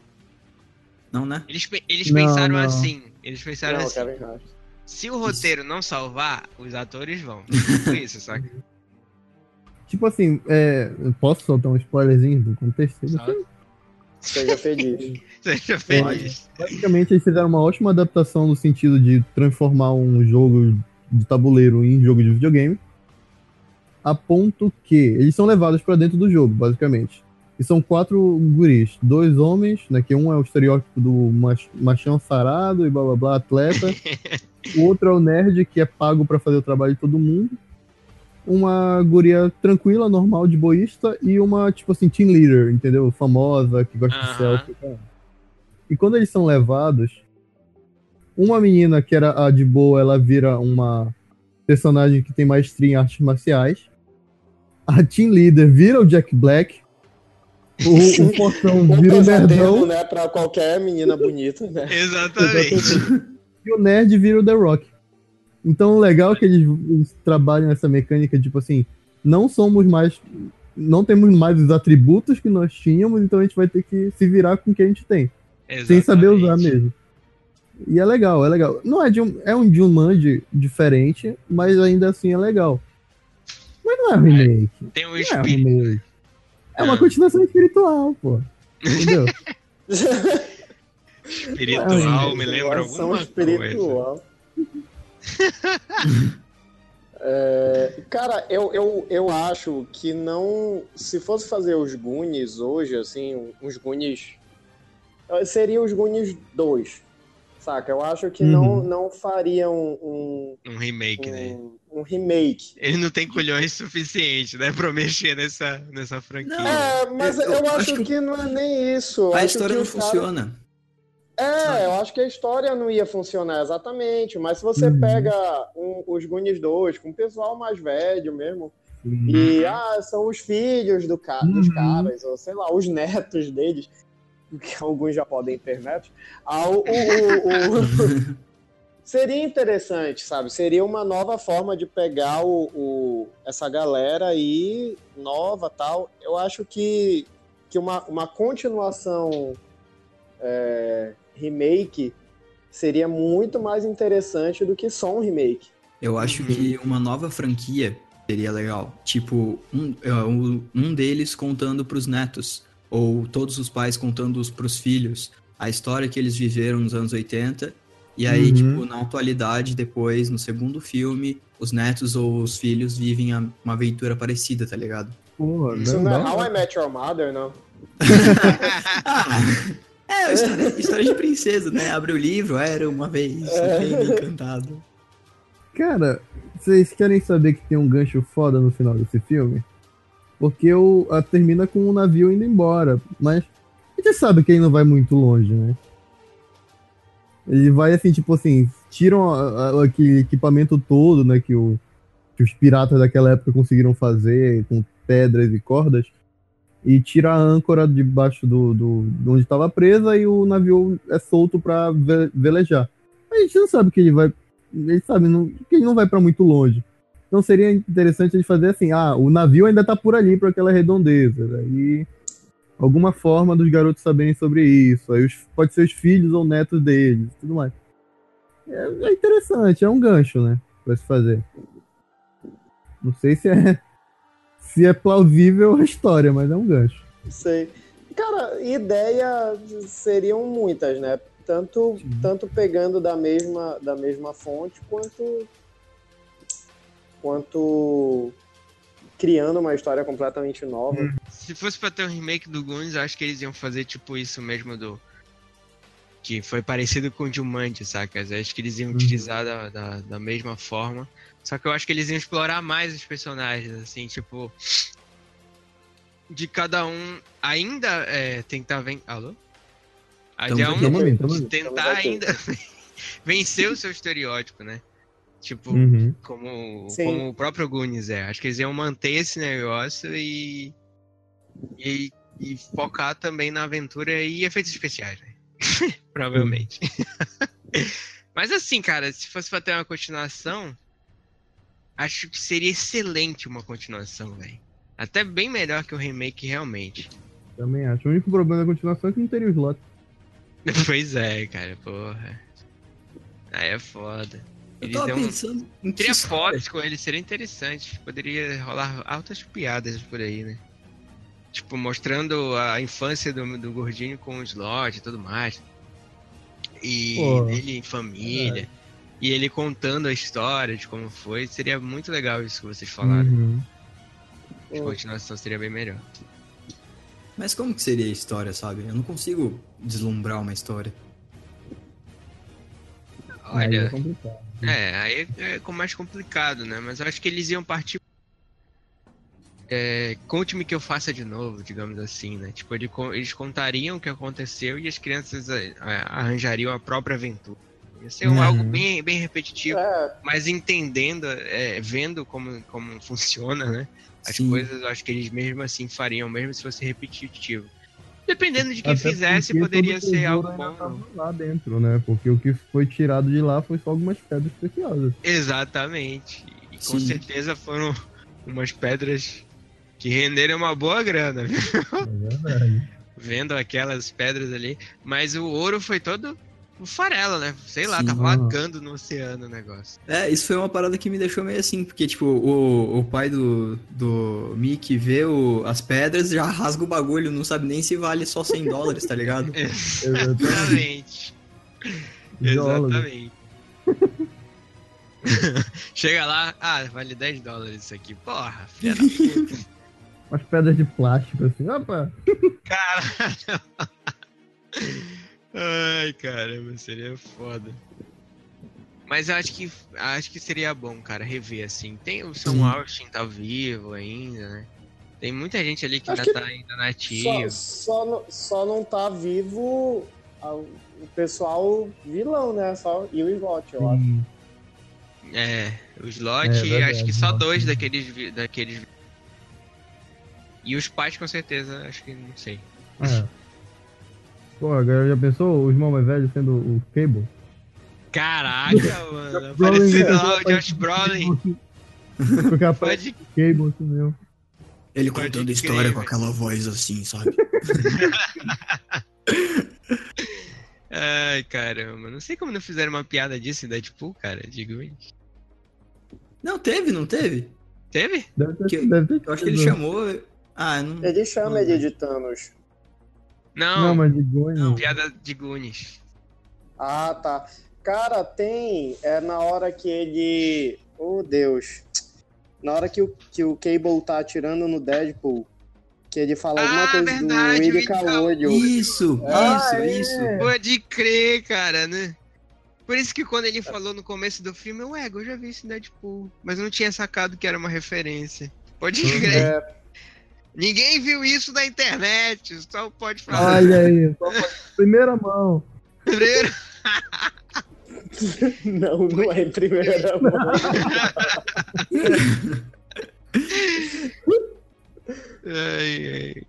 Não, né? Eles, eles Não, pensaram não. assim. Eles pensaram Não, assim. Kevin Hart. Se o roteiro não salvar, os atores vão. Foi isso, saca? Tipo assim, é, posso soltar um spoilerzinho do contexto? Seja feliz. Seja feliz. Basicamente, eles fizeram uma ótima adaptação no sentido de transformar um jogo de tabuleiro em jogo de videogame. A ponto que eles são levados pra dentro do jogo, basicamente. E são quatro guris, dois homens, né? Que um é o estereótipo do mach- machão sarado e blá blá blá, atleta. o outro é o nerd, que é pago pra fazer o trabalho de todo mundo. Uma guria tranquila, normal, de boísta, e uma, tipo assim, team leader, entendeu? Famosa, que gosta de selfie. e tal. E quando eles são levados, uma menina que era a de boa, ela vira uma personagem que tem maestria em artes marciais. A team leader vira o Jack Black. O, o Fortão Um vira o pesadelo, nerdão. né, pra qualquer menina bonita, né? Exatamente. E o nerd vira o The Rock. Então o legal é que eles, eles trabalham essa mecânica, tipo assim, não somos mais. Não temos mais os atributos que nós tínhamos, então a gente vai ter que se virar com o que a gente tem. sem saber usar Exatamente. mesmo. E é legal, é legal. Não é de um, é um Jumanji diferente, mas ainda assim é legal. Mas não é um remake. Tem um Não é um remake. É uma Ah. continuação espiritual, pô. Entendeu? espiritual, me lembra alguma coisa. É, cara, eu, eu, eu acho que não. Se fosse fazer os Goonies hoje, assim, uns Goonies seria os Goonies 2. Saca? Eu acho que não, Uhum. não faria um, um, Um remake, né? um, um remake. Ele não tem colhões suficiente, né, pra mexer nessa, nessa franquia. Não, É, mas Eu- eu, acho, acho que que não é nem isso. Eu A acho história que não os funciona. É, eu acho que a história não ia funcionar exatamente, mas se você Uhum. pega um- os Goonies 2 com o pessoal mais velho mesmo, Sim. e ah, são os filhos do ca- dos Uhum. caras, ou sei lá, os netos deles, que alguns já podem ter netos, ah, o- o- o- seria interessante, sabe? Seria uma nova forma de pegar o, o- essa galera aí, nova tal. Eu acho que, que uma, uma continuação é, remake seria muito mais interessante do que só um remake. Eu acho que uma nova franquia seria legal. Tipo, um, é, um deles contando pros netos. Ou todos os pais contando pros filhos a história que eles viveram nos anos 80. E aí, Uhum. tipo, na atualidade, depois, no segundo filme, os netos ou os filhos vivem a- uma aventura parecida, tá ligado? Porra, Isso não é dá- How I Met Your Mother, não. Ah, é, história, história de princesa, né? Abre o livro, era uma vez, É. um encantado. Cara, vocês querem saber que tem um gancho foda no final desse filme? Porque o, a- termina com o navio indo embora. Mas a gente sabe que ele não vai muito longe, né? Ele vai assim, tipo assim, tiram a- a- aquele equipamento todo, né? Que, o, que os piratas daquela época conseguiram fazer com pedras e cordas. E tira a âncora debaixo do, do, de onde estava presa e o navio é solto pra ve- velejar. A gente não sabe que ele vai ele sabe não, que ele não vai pra muito longe. Então seria interessante ele fazer assim, ah, o navio ainda tá por ali, por aquela redondeza. Daí alguma forma dos garotos saberem sobre isso. Aí os- pode ser os filhos ou netos deles, tudo mais. É, é interessante, é um gancho, né, pra se fazer. Não sei se é se é plausível a história, mas é um gancho. Sei. Cara, ideia seriam muitas, né? Tanto, Sim. tanto pegando da mesma, da mesma fonte, quanto, quanto criando uma história completamente nova. Se fosse pra ter um remake do Goonies, acho que eles iam fazer tipo isso mesmo do. Que foi parecido com o Jumanji, saca? Acho que eles iam Uhum. utilizar da, da, da mesma forma. Só que eu acho que eles iam explorar mais os personagens, assim, tipo. De cada um ainda é, tentar. Alô? A Tamo de aqui, um tamo aí. tentar ainda vencer o seu estereótipo, né? Tipo, Uhum. como, Sim. como o próprio Goonies é. Acho que eles iam manter esse negócio e, e, e focar também na aventura e efeitos especiais, né? Provavelmente. Mas assim, cara, se fosse pra ter uma continuação, acho que seria excelente uma continuação, velho. Até bem melhor que o remake, realmente. Também acho. O único problema da continuação é que não teria o slot. pois é, cara, porra. Aí é foda. Eu Eles tava dão- pensando em que Teria fotos com ele, seria interessante. Poderia rolar altas piadas por aí, né? Tipo, mostrando a infância do, do gordinho com o slot e tudo mais. E Pô, ele em família. E ele contando a história de como foi. Seria muito legal isso que vocês falaram. Uhum. A continuação seria bem melhor. Mas como que seria a história, sabe? Eu não consigo deslumbrar uma história. Aí é Olha, complicado. É, aí é com- mais complicado, né? Mas eu acho que eles iam partir. É, Conte-me que eu faça de novo, digamos assim, né? Tipo, eles contariam o que aconteceu e as crianças é, arranjariam a própria aventura. Ia ser um, Uhum. algo bem, bem repetitivo, É, mas entendendo, é, vendo como, como funciona, né? As Sim. coisas, eu acho que eles mesmo assim fariam, mesmo se fosse repetitivo. Dependendo de quem Até fizesse, poderia ser algo bom. lá dentro, né? Porque o que foi tirado de lá foi só algumas pedras preciosas. Exatamente. E com Sim. certeza foram umas pedras que renderam uma boa grana, viu? É verdade. vendo aquelas pedras ali. Mas o ouro foi todo um farelo, né? Sei lá, Sim. Ah. vagando no oceano o negócio. É, isso foi uma parada que me deixou meio assim, porque, tipo, o, o pai do, do Mickey vê o, as pedras, já rasga o bagulho, não sabe nem se vale só 100 dólares, tá ligado? Exatamente. Exatamente. Chega lá, ah, vale 10 dólares isso aqui. Porra, filha da puta. Umas pedras de plástico assim. Opa! Cara. Ai, caramba, seria foda. Mas eu acho que acho que seria bom, cara, rever assim. Tem o Sam. Austin tá vivo ainda, né? Tem muita gente ali que Acho ainda que tá ainda Só, nativo. só, não- só não tá vivo o pessoal vilão, né? Só e o Slot, eu acho. É, o slot, É, verdade, acho que só dois daqueles vi- daqueles E os pais com certeza, acho que não sei. É. Pô, agora já pensou o irmão mais velho sendo o Cable? Caraca, mano, é, lá o Josh Brolin. Aparece Pode Cable assim mesmo. Ele Pode contando história com aquela voz assim, sabe? Ai, caramba. Não sei como não fizeram uma piada disso em Deadpool, cara. De Goonies. Não, teve, não teve? Teve? Deve ter, Que- deve ter Eu acho que ele chamou. Ah, não. Ele chama ele de Thanos. Não, Não, mas de Goonies. piada de Goonies. Ah, tá. Cara, tem. É na hora que ele. Oh, Deus. Na hora que o, que o Cable tá atirando no Deadpool, que ele fala alguma Ah, coisa verdade, do Willy Willy Calolho. Isso, Ah, isso, é. isso. Pode crer, cara, né? Por isso que quando ele falou no começo do filme, eu, ué, eu já vi esse Deadpool. Mas eu não tinha sacado que era uma referência. Pode crer. É, Ninguém viu isso na internet, só pode falar. Olha aí, só pra- primeira mão. Primeiro. não, não é em primeira mão. Ai, ai.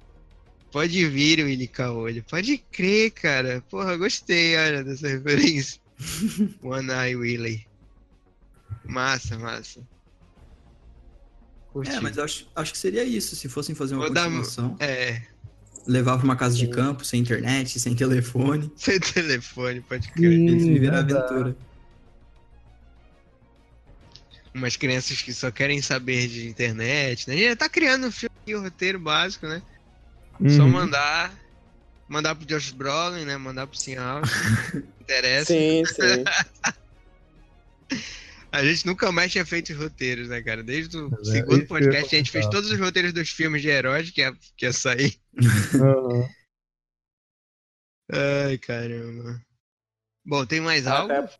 Pode vir, Willy Caolho. Pode crer, cara. Porra, gostei, olha, dessa referência. One Eye Willy. Massa, massa. Curti. É, mas eu acho, acho que seria isso, se fossem fazer uma Vou dar- continuação. É, Levar pra uma casa de campo, sem internet, sem telefone. sem telefone, pode crer. Eles Sim, viveram a aventura. Umas crianças que só querem saber de internet, né? A gente já tá criando um filme, o roteiro básico, né? Só Uhum. mandar. Mandar pro Josh Brolin, né? Mandar pro Sinal. Interessa. Sim, sim. A gente nunca mais tinha feito os roteiros, né, cara? Desde o é, segundo podcast, a gente fez todos os roteiros dos filmes de heróis que ia, que ia sair. Aham. Ai, caramba. Bom, tem mais algo? Até,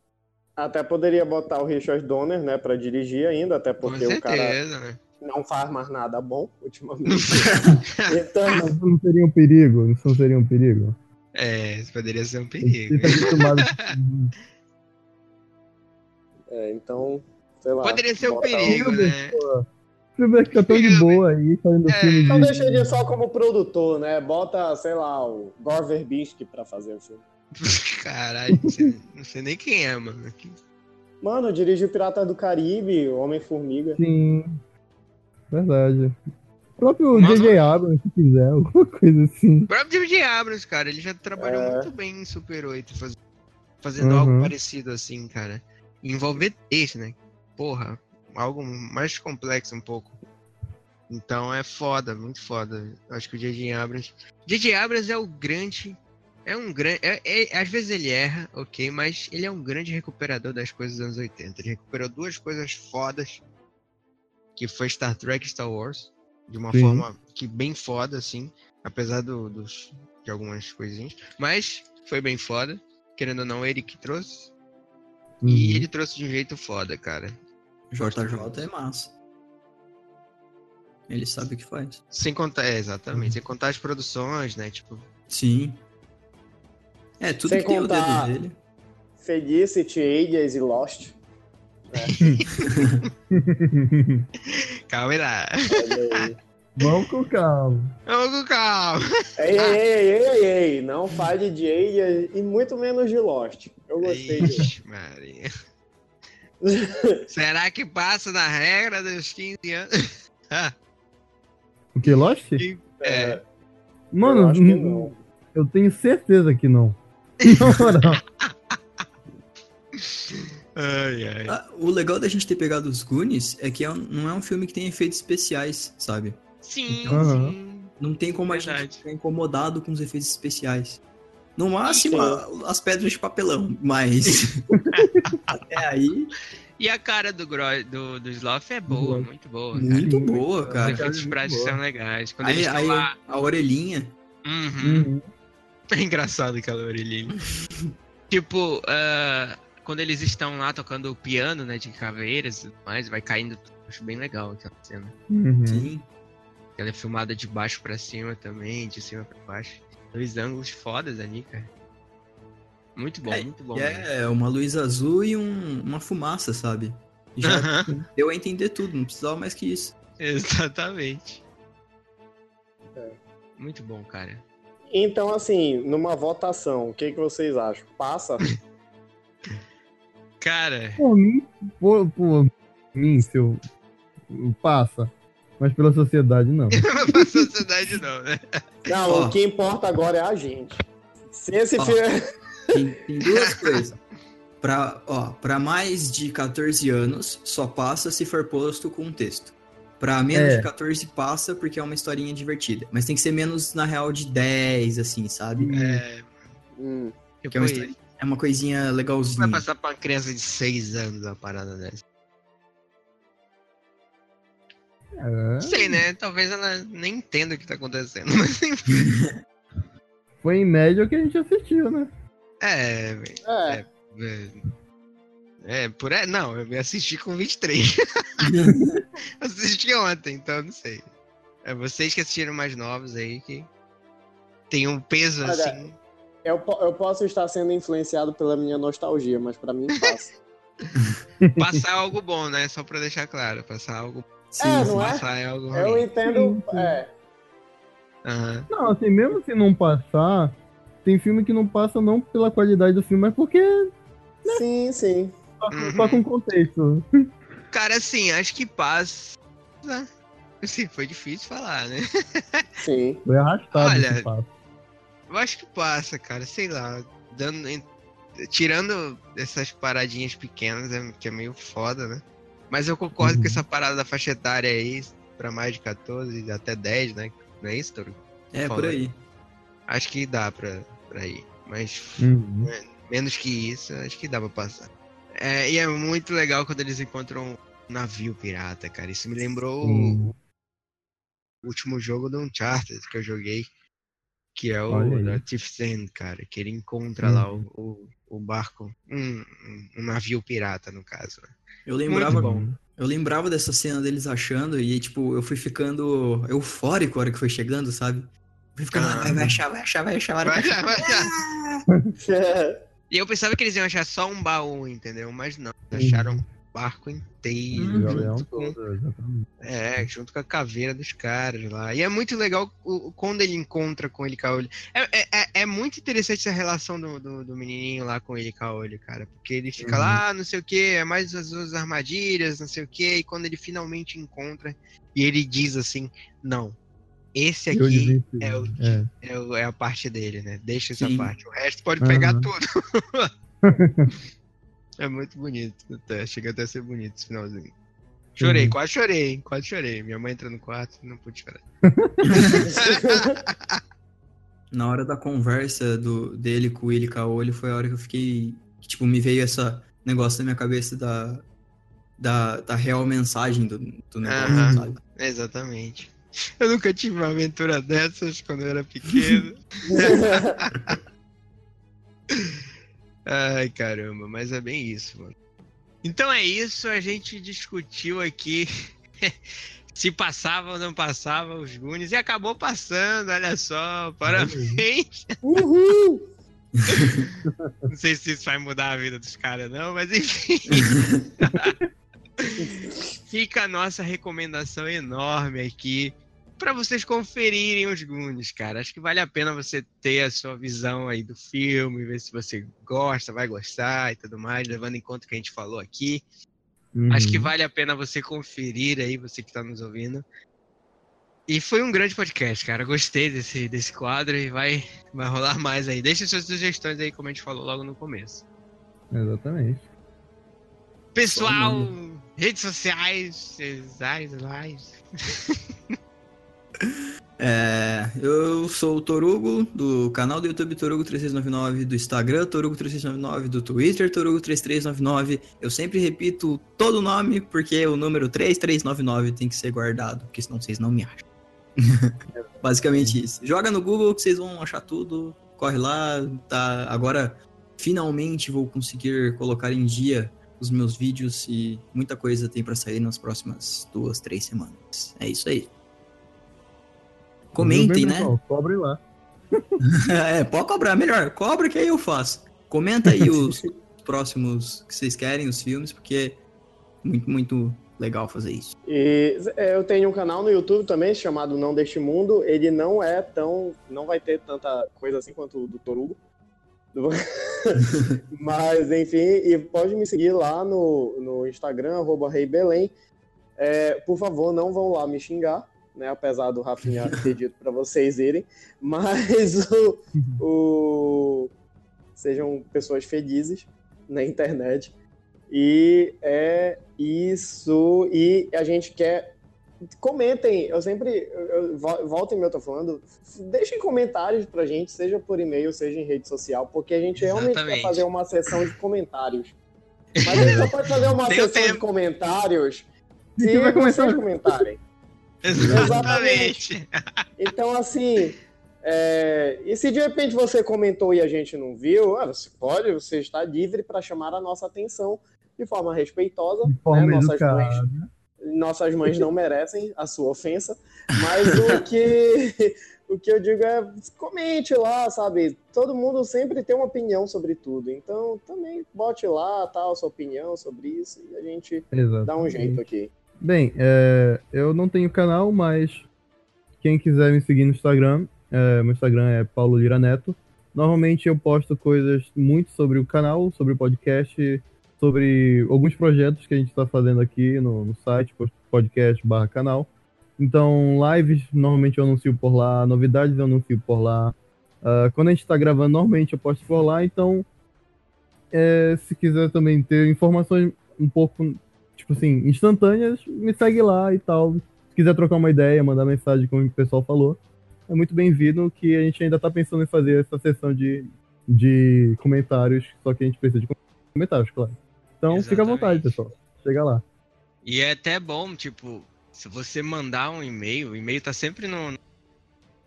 até poderia botar o Richard Donner, né, pra dirigir ainda, até Com porque o cara certeza, né? não faz mais nada bom ultimamente. então, Mas isso não seria um perigo? Isso não seria um perigo? É, isso poderia ser um Ele perigo. tá acostumado é, então, sei lá. Poderia ser um bota perigo, o- né? Você vai ficar tão de boa aí, fazendo É, filme Então de... deixa ele só como produtor, né? Bota, sei lá, o Gore Verbinski pra fazer o filme. Caralho, não sei, nem quem é, mano. Que- Mano, dirige o Pirata do Caribe, o Homem-Formiga. Sim. Verdade. O próprio J.J. Abrams, se quiser, alguma coisa assim. O próprio J.J. Abrams, cara, ele já trabalhou É. muito bem em Super 8, faz- fazendo Uhum. algo parecido assim, cara. Envolver texto, né? Porra, algo mais complexo um pouco. Então é foda, muito foda. Acho que o J.J. Abrams. J.J. Abrams é o grande. É um grande. É, é- às vezes ele erra, ok, mas ele é um grande recuperador das coisas dos anos 80. Ele recuperou duas coisas fodas. Que foi Star Trek e Star Wars. De uma Sim. forma que bem foda, assim. Apesar do, dos, de algumas coisinhas. Mas foi bem foda. Querendo ou não, ele que trouxe. E Uhum. ele trouxe de um jeito foda, cara. JJ é massa. Ele sabe o que faz. Sem contar, é, Uhum. exatamente. Sem contar as produções, né? Tipo, Sim. É, tudo Sem que tem o dedo dele. Felicity, Alias e Lost. calma aí lá. Olha aí. Vamos com calma. Vamos com calma. ei, ei, ei, ei, ei, não fale de Alias e muito menos de Lost. Eu gostei disso. Ixi, Maria. Será que passa na regra dos 15 anos? O que, Lost? é. Mano, eu eu tenho certeza que não. Na moral. Ai, ai. Ah, o legal da gente ter pegado os Goonies é que é um- não é um filme que tem efeitos especiais, sabe? Sim, Aham. sim. Não tem como a Verdade. gente ficar incomodado com os efeitos especiais. No máximo, Sim. a- as pedras de papelão, mas. Até aí, E a cara do, Gro- do, do Sloth é boa, Sloth. muito boa. cara. muito boa, Os cara. efeitos muito práticos são legais. Quando eles Aí, estão aí lá. a orelhinha. Uhum. Uhum. É engraçado aquela orelhinha. tipo, ah, quando eles estão lá tocando o piano, né, de caveiras e tudo mais, vai caindo tudo. Acho bem legal aquela cena. Uhum. Sim. Ela é filmada de baixo pra cima também, de cima pra baixo. Dois ângulos fodas ali, cara. Muito bom, É, muito bom. E mesmo. é uma luz azul e um- uma fumaça, sabe? Já deu a entender tudo, não precisava mais que isso. Exatamente. É. Muito bom, cara. Então, assim, numa votação, o que, que vocês acham? Passa? Cara, Por mim, por, por mim, se eu. Passa. Mas pela sociedade, não. pra sociedade não, né? Não, Ó. o que importa agora é a gente. Se esse Ó. filme. Tem, tem duas coisas. Pra, ó, pra mais de 14 anos, só passa se for posto com um texto. Pra menos É. de 14 passa porque é uma historinha divertida. Mas tem que ser menos, na real, de 10, assim, sabe? É, Hum, tipo, Que é uma, história- é uma coisinha vai legalzinha. passar pra uma criança de 6 anos uma parada dessa. É, Não sei, né? Talvez ela nem entenda o que tá acontecendo. Mas enfim. foi em média o que a gente assistiu, né? É, é, é, é, por aí. Não, eu assisti com 23. assisti ontem, então não sei. É vocês que assistiram mais novos aí que tem um peso Olha, assim. eu, eu posso estar sendo influenciado pela minha nostalgia, mas pra mim passa. Passar algo bom, né? Só pra deixar claro. Passar algo. Sim, É, não é? Passar é algo Eu entendo. Sim, sim. É, Aham. Não, assim, mesmo se não passar, tem filme que não passa não pela qualidade do filme, mas porque sim, sim. só, Uhum. só com contexto. Cara, assim, acho que passa. Assim, foi difícil falar, né? Sim. Foi arrastado Olha. Eu acho que passa, cara. Sei lá. Dando, tirando essas paradinhas pequenas, é- que é meio foda, né? Mas eu concordo Uhum. com essa parada da faixa etária aí, pra mais de 14, até 10, né? Não é isso, Toro? É, por aí. Acho que dá pra, pra ir. Mas Uhum. menos que isso, acho que dá pra passar. É, e é muito legal quando eles encontram um navio pirata, cara. Isso me lembrou Sim. o último jogo do Uncharted que eu joguei, que é o da Thief's End, cara, que ele encontra Uhum. lá o, o, o barco, um, um- navio pirata, no caso. né? Eu Muito lembrava, bom. eu lembrava dessa cena deles achando e, tipo, eu fui ficando eufórico a hora que foi chegando, sabe? Fui ficando, Ah. vai, vai achar, vai achar, vai achar. vai Vai achar. vai lá. É, E eu pensava que eles iam achar só um baú, entendeu? Mas não, Uhum. acharam barco inteiro, Uhum. O junto com. É, junto com a caveira dos caras lá. E é muito legal quando ele encontra com ele Caolho. É, é, é- é muito interessante essa relação do, do, do menininho lá com ele Caolho, cara. Porque ele fica Uhum. lá, não sei o que, é mais as, as armadilhas, não sei o que. E quando ele finalmente encontra, e ele diz assim: Não, esse aqui é o- É. é, o- é a parte dele, né? Deixa essa Sim. parte. O resto pode pegar Aham. tudo. é muito bonito. Até, chega até a ser bonito esse finalzinho. Chorei, Uhum. quase chorei, hein? Quase chorei. Minha mãe entrou no quarto e não pude chorar. Na hora da conversa do, dele com o Willy Caolho foi a hora que eu fiquei. que, Tipo, me veio esse negócio na minha cabeça da, da, da real mensagem do, do negócio, Aham. sabe? Exatamente. Eu nunca tive uma aventura dessas quando eu era pequeno. Ai, caramba, mas é bem isso, mano. Então é isso, a gente discutiu aqui se passava ou não passava os Goonies e acabou passando, olha só, parabéns. Uhul! Não sei se isso vai mudar a vida dos caras, não, mas enfim. Fica a nossa recomendação enorme aqui para vocês conferirem os Goonies, cara. Acho que vale a pena você ter a sua visão aí do filme, ver se você gosta, vai gostar e tudo mais, levando em conta o que a gente falou aqui. Uhum. Acho que vale a pena você conferir aí, você que tá nos ouvindo. E foi um grande podcast, cara. Gostei desse, desse quadro e vai, vai rolar mais aí. Deixa suas sugestões aí, como a gente falou logo no começo. Exatamente. Pessoal, redes sociais, sociais, lives. É, eu sou o Torugo, do canal do YouTube Torugo3699, do Instagram Torugo3699, do Twitter Torugo3399. Eu sempre repito todo o nome, porque o número 3399 tem que ser guardado, porque senão vocês não me acham. Basicamente isso. Joga no Google que vocês vão achar tudo. corre lá, tá? Agora finalmente vou conseguir colocar em dia os meus vídeos e muita coisa tem para sair nas próximas duas, três semanas. É isso aí. Comentem, né? Cobrem lá. é, pode cobrar, melhor. Cobra que aí eu faço. Comenta aí os próximos que vocês querem, os filmes, porque é muito, muito legal fazer isso. E é, eu tenho um canal no YouTube também chamado Não Deste Mundo. Ele não é tão. não vai ter tanta coisa assim quanto o do Torugo. Mas, enfim, e pode me seguir lá no, no Instagram, arroba Rei Belém. É, por favor, não vão lá me xingar, né? Apesar do Rafinha ter dito para vocês irem. Mas o, o, sejam pessoas felizes na internet. E é isso. E a gente quer. Comentem, eu sempre. Eu, volta e meia eu tô falando. Deixem comentários pra gente, seja por e-mail, seja em rede social, porque a gente Exatamente. realmente quer fazer uma sessão de comentários. Mas a gente só pode fazer uma sessão tempo. de comentários se vocês comentarem. Exatamente. Então, assim, é, e se de repente você comentou e a gente não viu, ah, você pode, você está livre para chamar a nossa atenção de forma respeitosa. De forma né? nossas, mães, nossas mães não merecem a sua ofensa, mas o que, o que eu digo é comente lá, sabe? Todo mundo sempre tem uma opinião sobre tudo, então também bote lá tal, sua opinião sobre isso e a gente Exatamente. dá um jeito aqui. Bem, é, eu não tenho canal, mas quem quiser me seguir no Instagram, é, meu Instagram é Paulo Lira Neto. Normalmente eu posto coisas muito sobre o canal, sobre o podcast, sobre alguns projetos que a gente está fazendo aqui no, no site, podcast barra canal. Então, lives normalmente eu anuncio por lá, novidades eu anuncio por lá. Uh, quando a gente está gravando, normalmente eu posto por lá. Então, é, se quiser também ter informações um pouco, tipo assim, instantâneas, me segue lá e tal. Se quiser trocar uma ideia, mandar mensagem, como o pessoal falou, é muito bem-vindo. Que a gente ainda está pensando em fazer essa sessão de, de comentários, só que a gente precisa de comentários, claro. Então Exatamente. fica à vontade, pessoal. Chega lá. E é até bom, tipo, se você mandar um e-mail, o e-mail tá sempre no,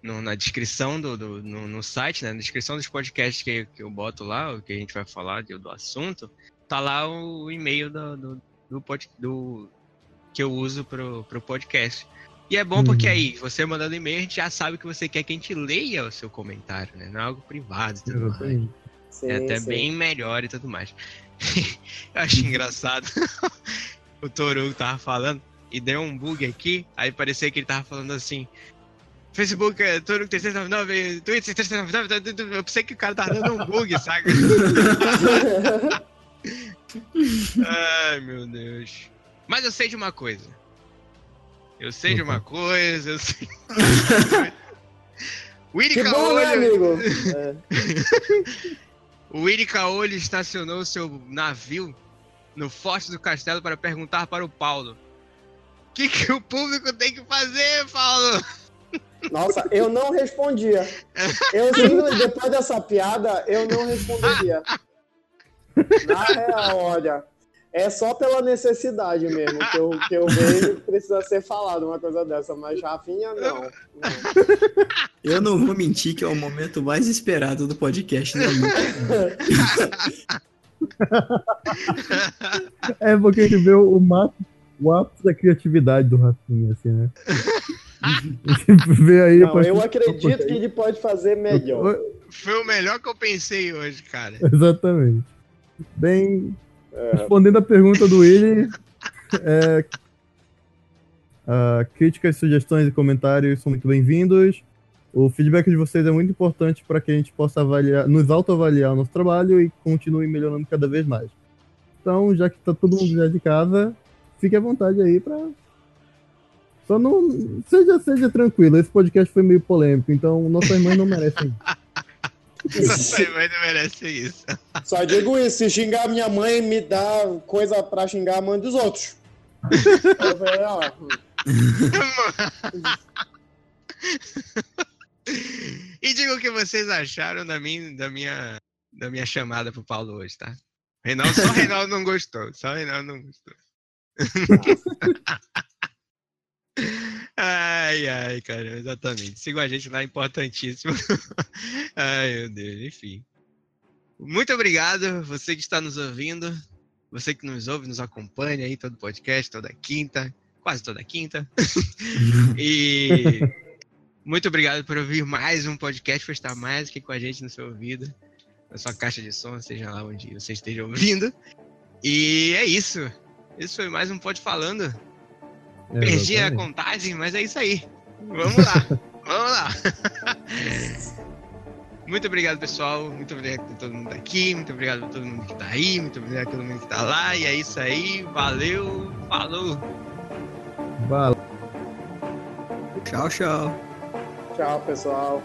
no na descrição do, do no, no, site, né? Na descrição dos podcasts que, que eu boto lá, o que a gente vai falar do, do assunto, tá lá o e-mail do, do, do, pod, do que eu uso pro, pro podcast. E é bom porque uhum. aí, você mandando e-mail, a gente já sabe que você quer que a gente leia o seu comentário, né? Não é algo privado e tudo mais. Sim, é até sim. bem melhor e tudo mais. eu acho engraçado. o Toru tava falando e deu um bug aqui, aí parecia que ele tava falando assim. Facebook, é, Toru 399, Twitter 399, eu pensei que o cara tava dando um bug, saca? Ai, meu Deus. Mas eu sei de uma coisa. Eu sei de uma coisa, eu sei. Willy que bom, né, amigo? É. O Willy Caolho estacionou seu navio no forte do castelo para perguntar para o Paulo: O que, que o público tem que fazer, Paulo? Nossa, eu não respondia. Eu, depois dessa piada, eu não responderia. Na real, olha, é só pela necessidade mesmo que eu, que eu vejo que precisa ser falado uma coisa dessa, mas Rafinha, não. não. Eu não vou mentir que é o momento mais esperado do podcast, né? é porque a gente vê o, máximo, o ápice da criatividade do Rafinha, assim, né? vê aí não, eu acredito que ele pode fazer melhor. Foi o melhor que eu pensei hoje, cara. Exatamente. Bem, é. Respondendo a pergunta do Willy, é, uh, críticas, sugestões e comentários são muito bem-vindos. O feedback de vocês é muito importante para que a gente possa avaliar, nos autoavaliar o nosso trabalho e continue melhorando cada vez mais. Então, já que está todo mundo já de casa, fique à vontade aí para só não seja seja tranquilo. Esse podcast foi meio polêmico, então nossas mães não merecem. Não merece isso. Só digo isso, se xingar minha mãe, me dá coisa pra xingar a mãe dos outros. e diga o que vocês acharam da minha, da minha, da minha chamada pro Paulo hoje, tá? Reinaldo, só o Reinaldo não gostou. Só o Reinaldo não gostou. ai, Ai, cara, exatamente. Sigam a gente lá, importantíssimo. ai, meu Deus, enfim. Muito obrigado, você que está nos ouvindo, você que nos ouve, nos acompanha aí todo podcast, toda quinta, quase toda quinta. e muito obrigado por ouvir mais um podcast, por estar mais aqui com a gente no seu ouvido, na sua caixa de som, seja lá onde você esteja ouvindo. E é isso. Isso foi mais um Pode Falando. Perdi a contagem, mas é isso aí. Vamos lá. Vamos lá. Muito obrigado, pessoal. Muito obrigado por todo mundo tá aqui. Muito obrigado por todo mundo que tá aí. Muito obrigado por todo mundo que tá lá. E é isso aí. Valeu. Falou. Valeu. Tchau, tchau. Tchau, pessoal.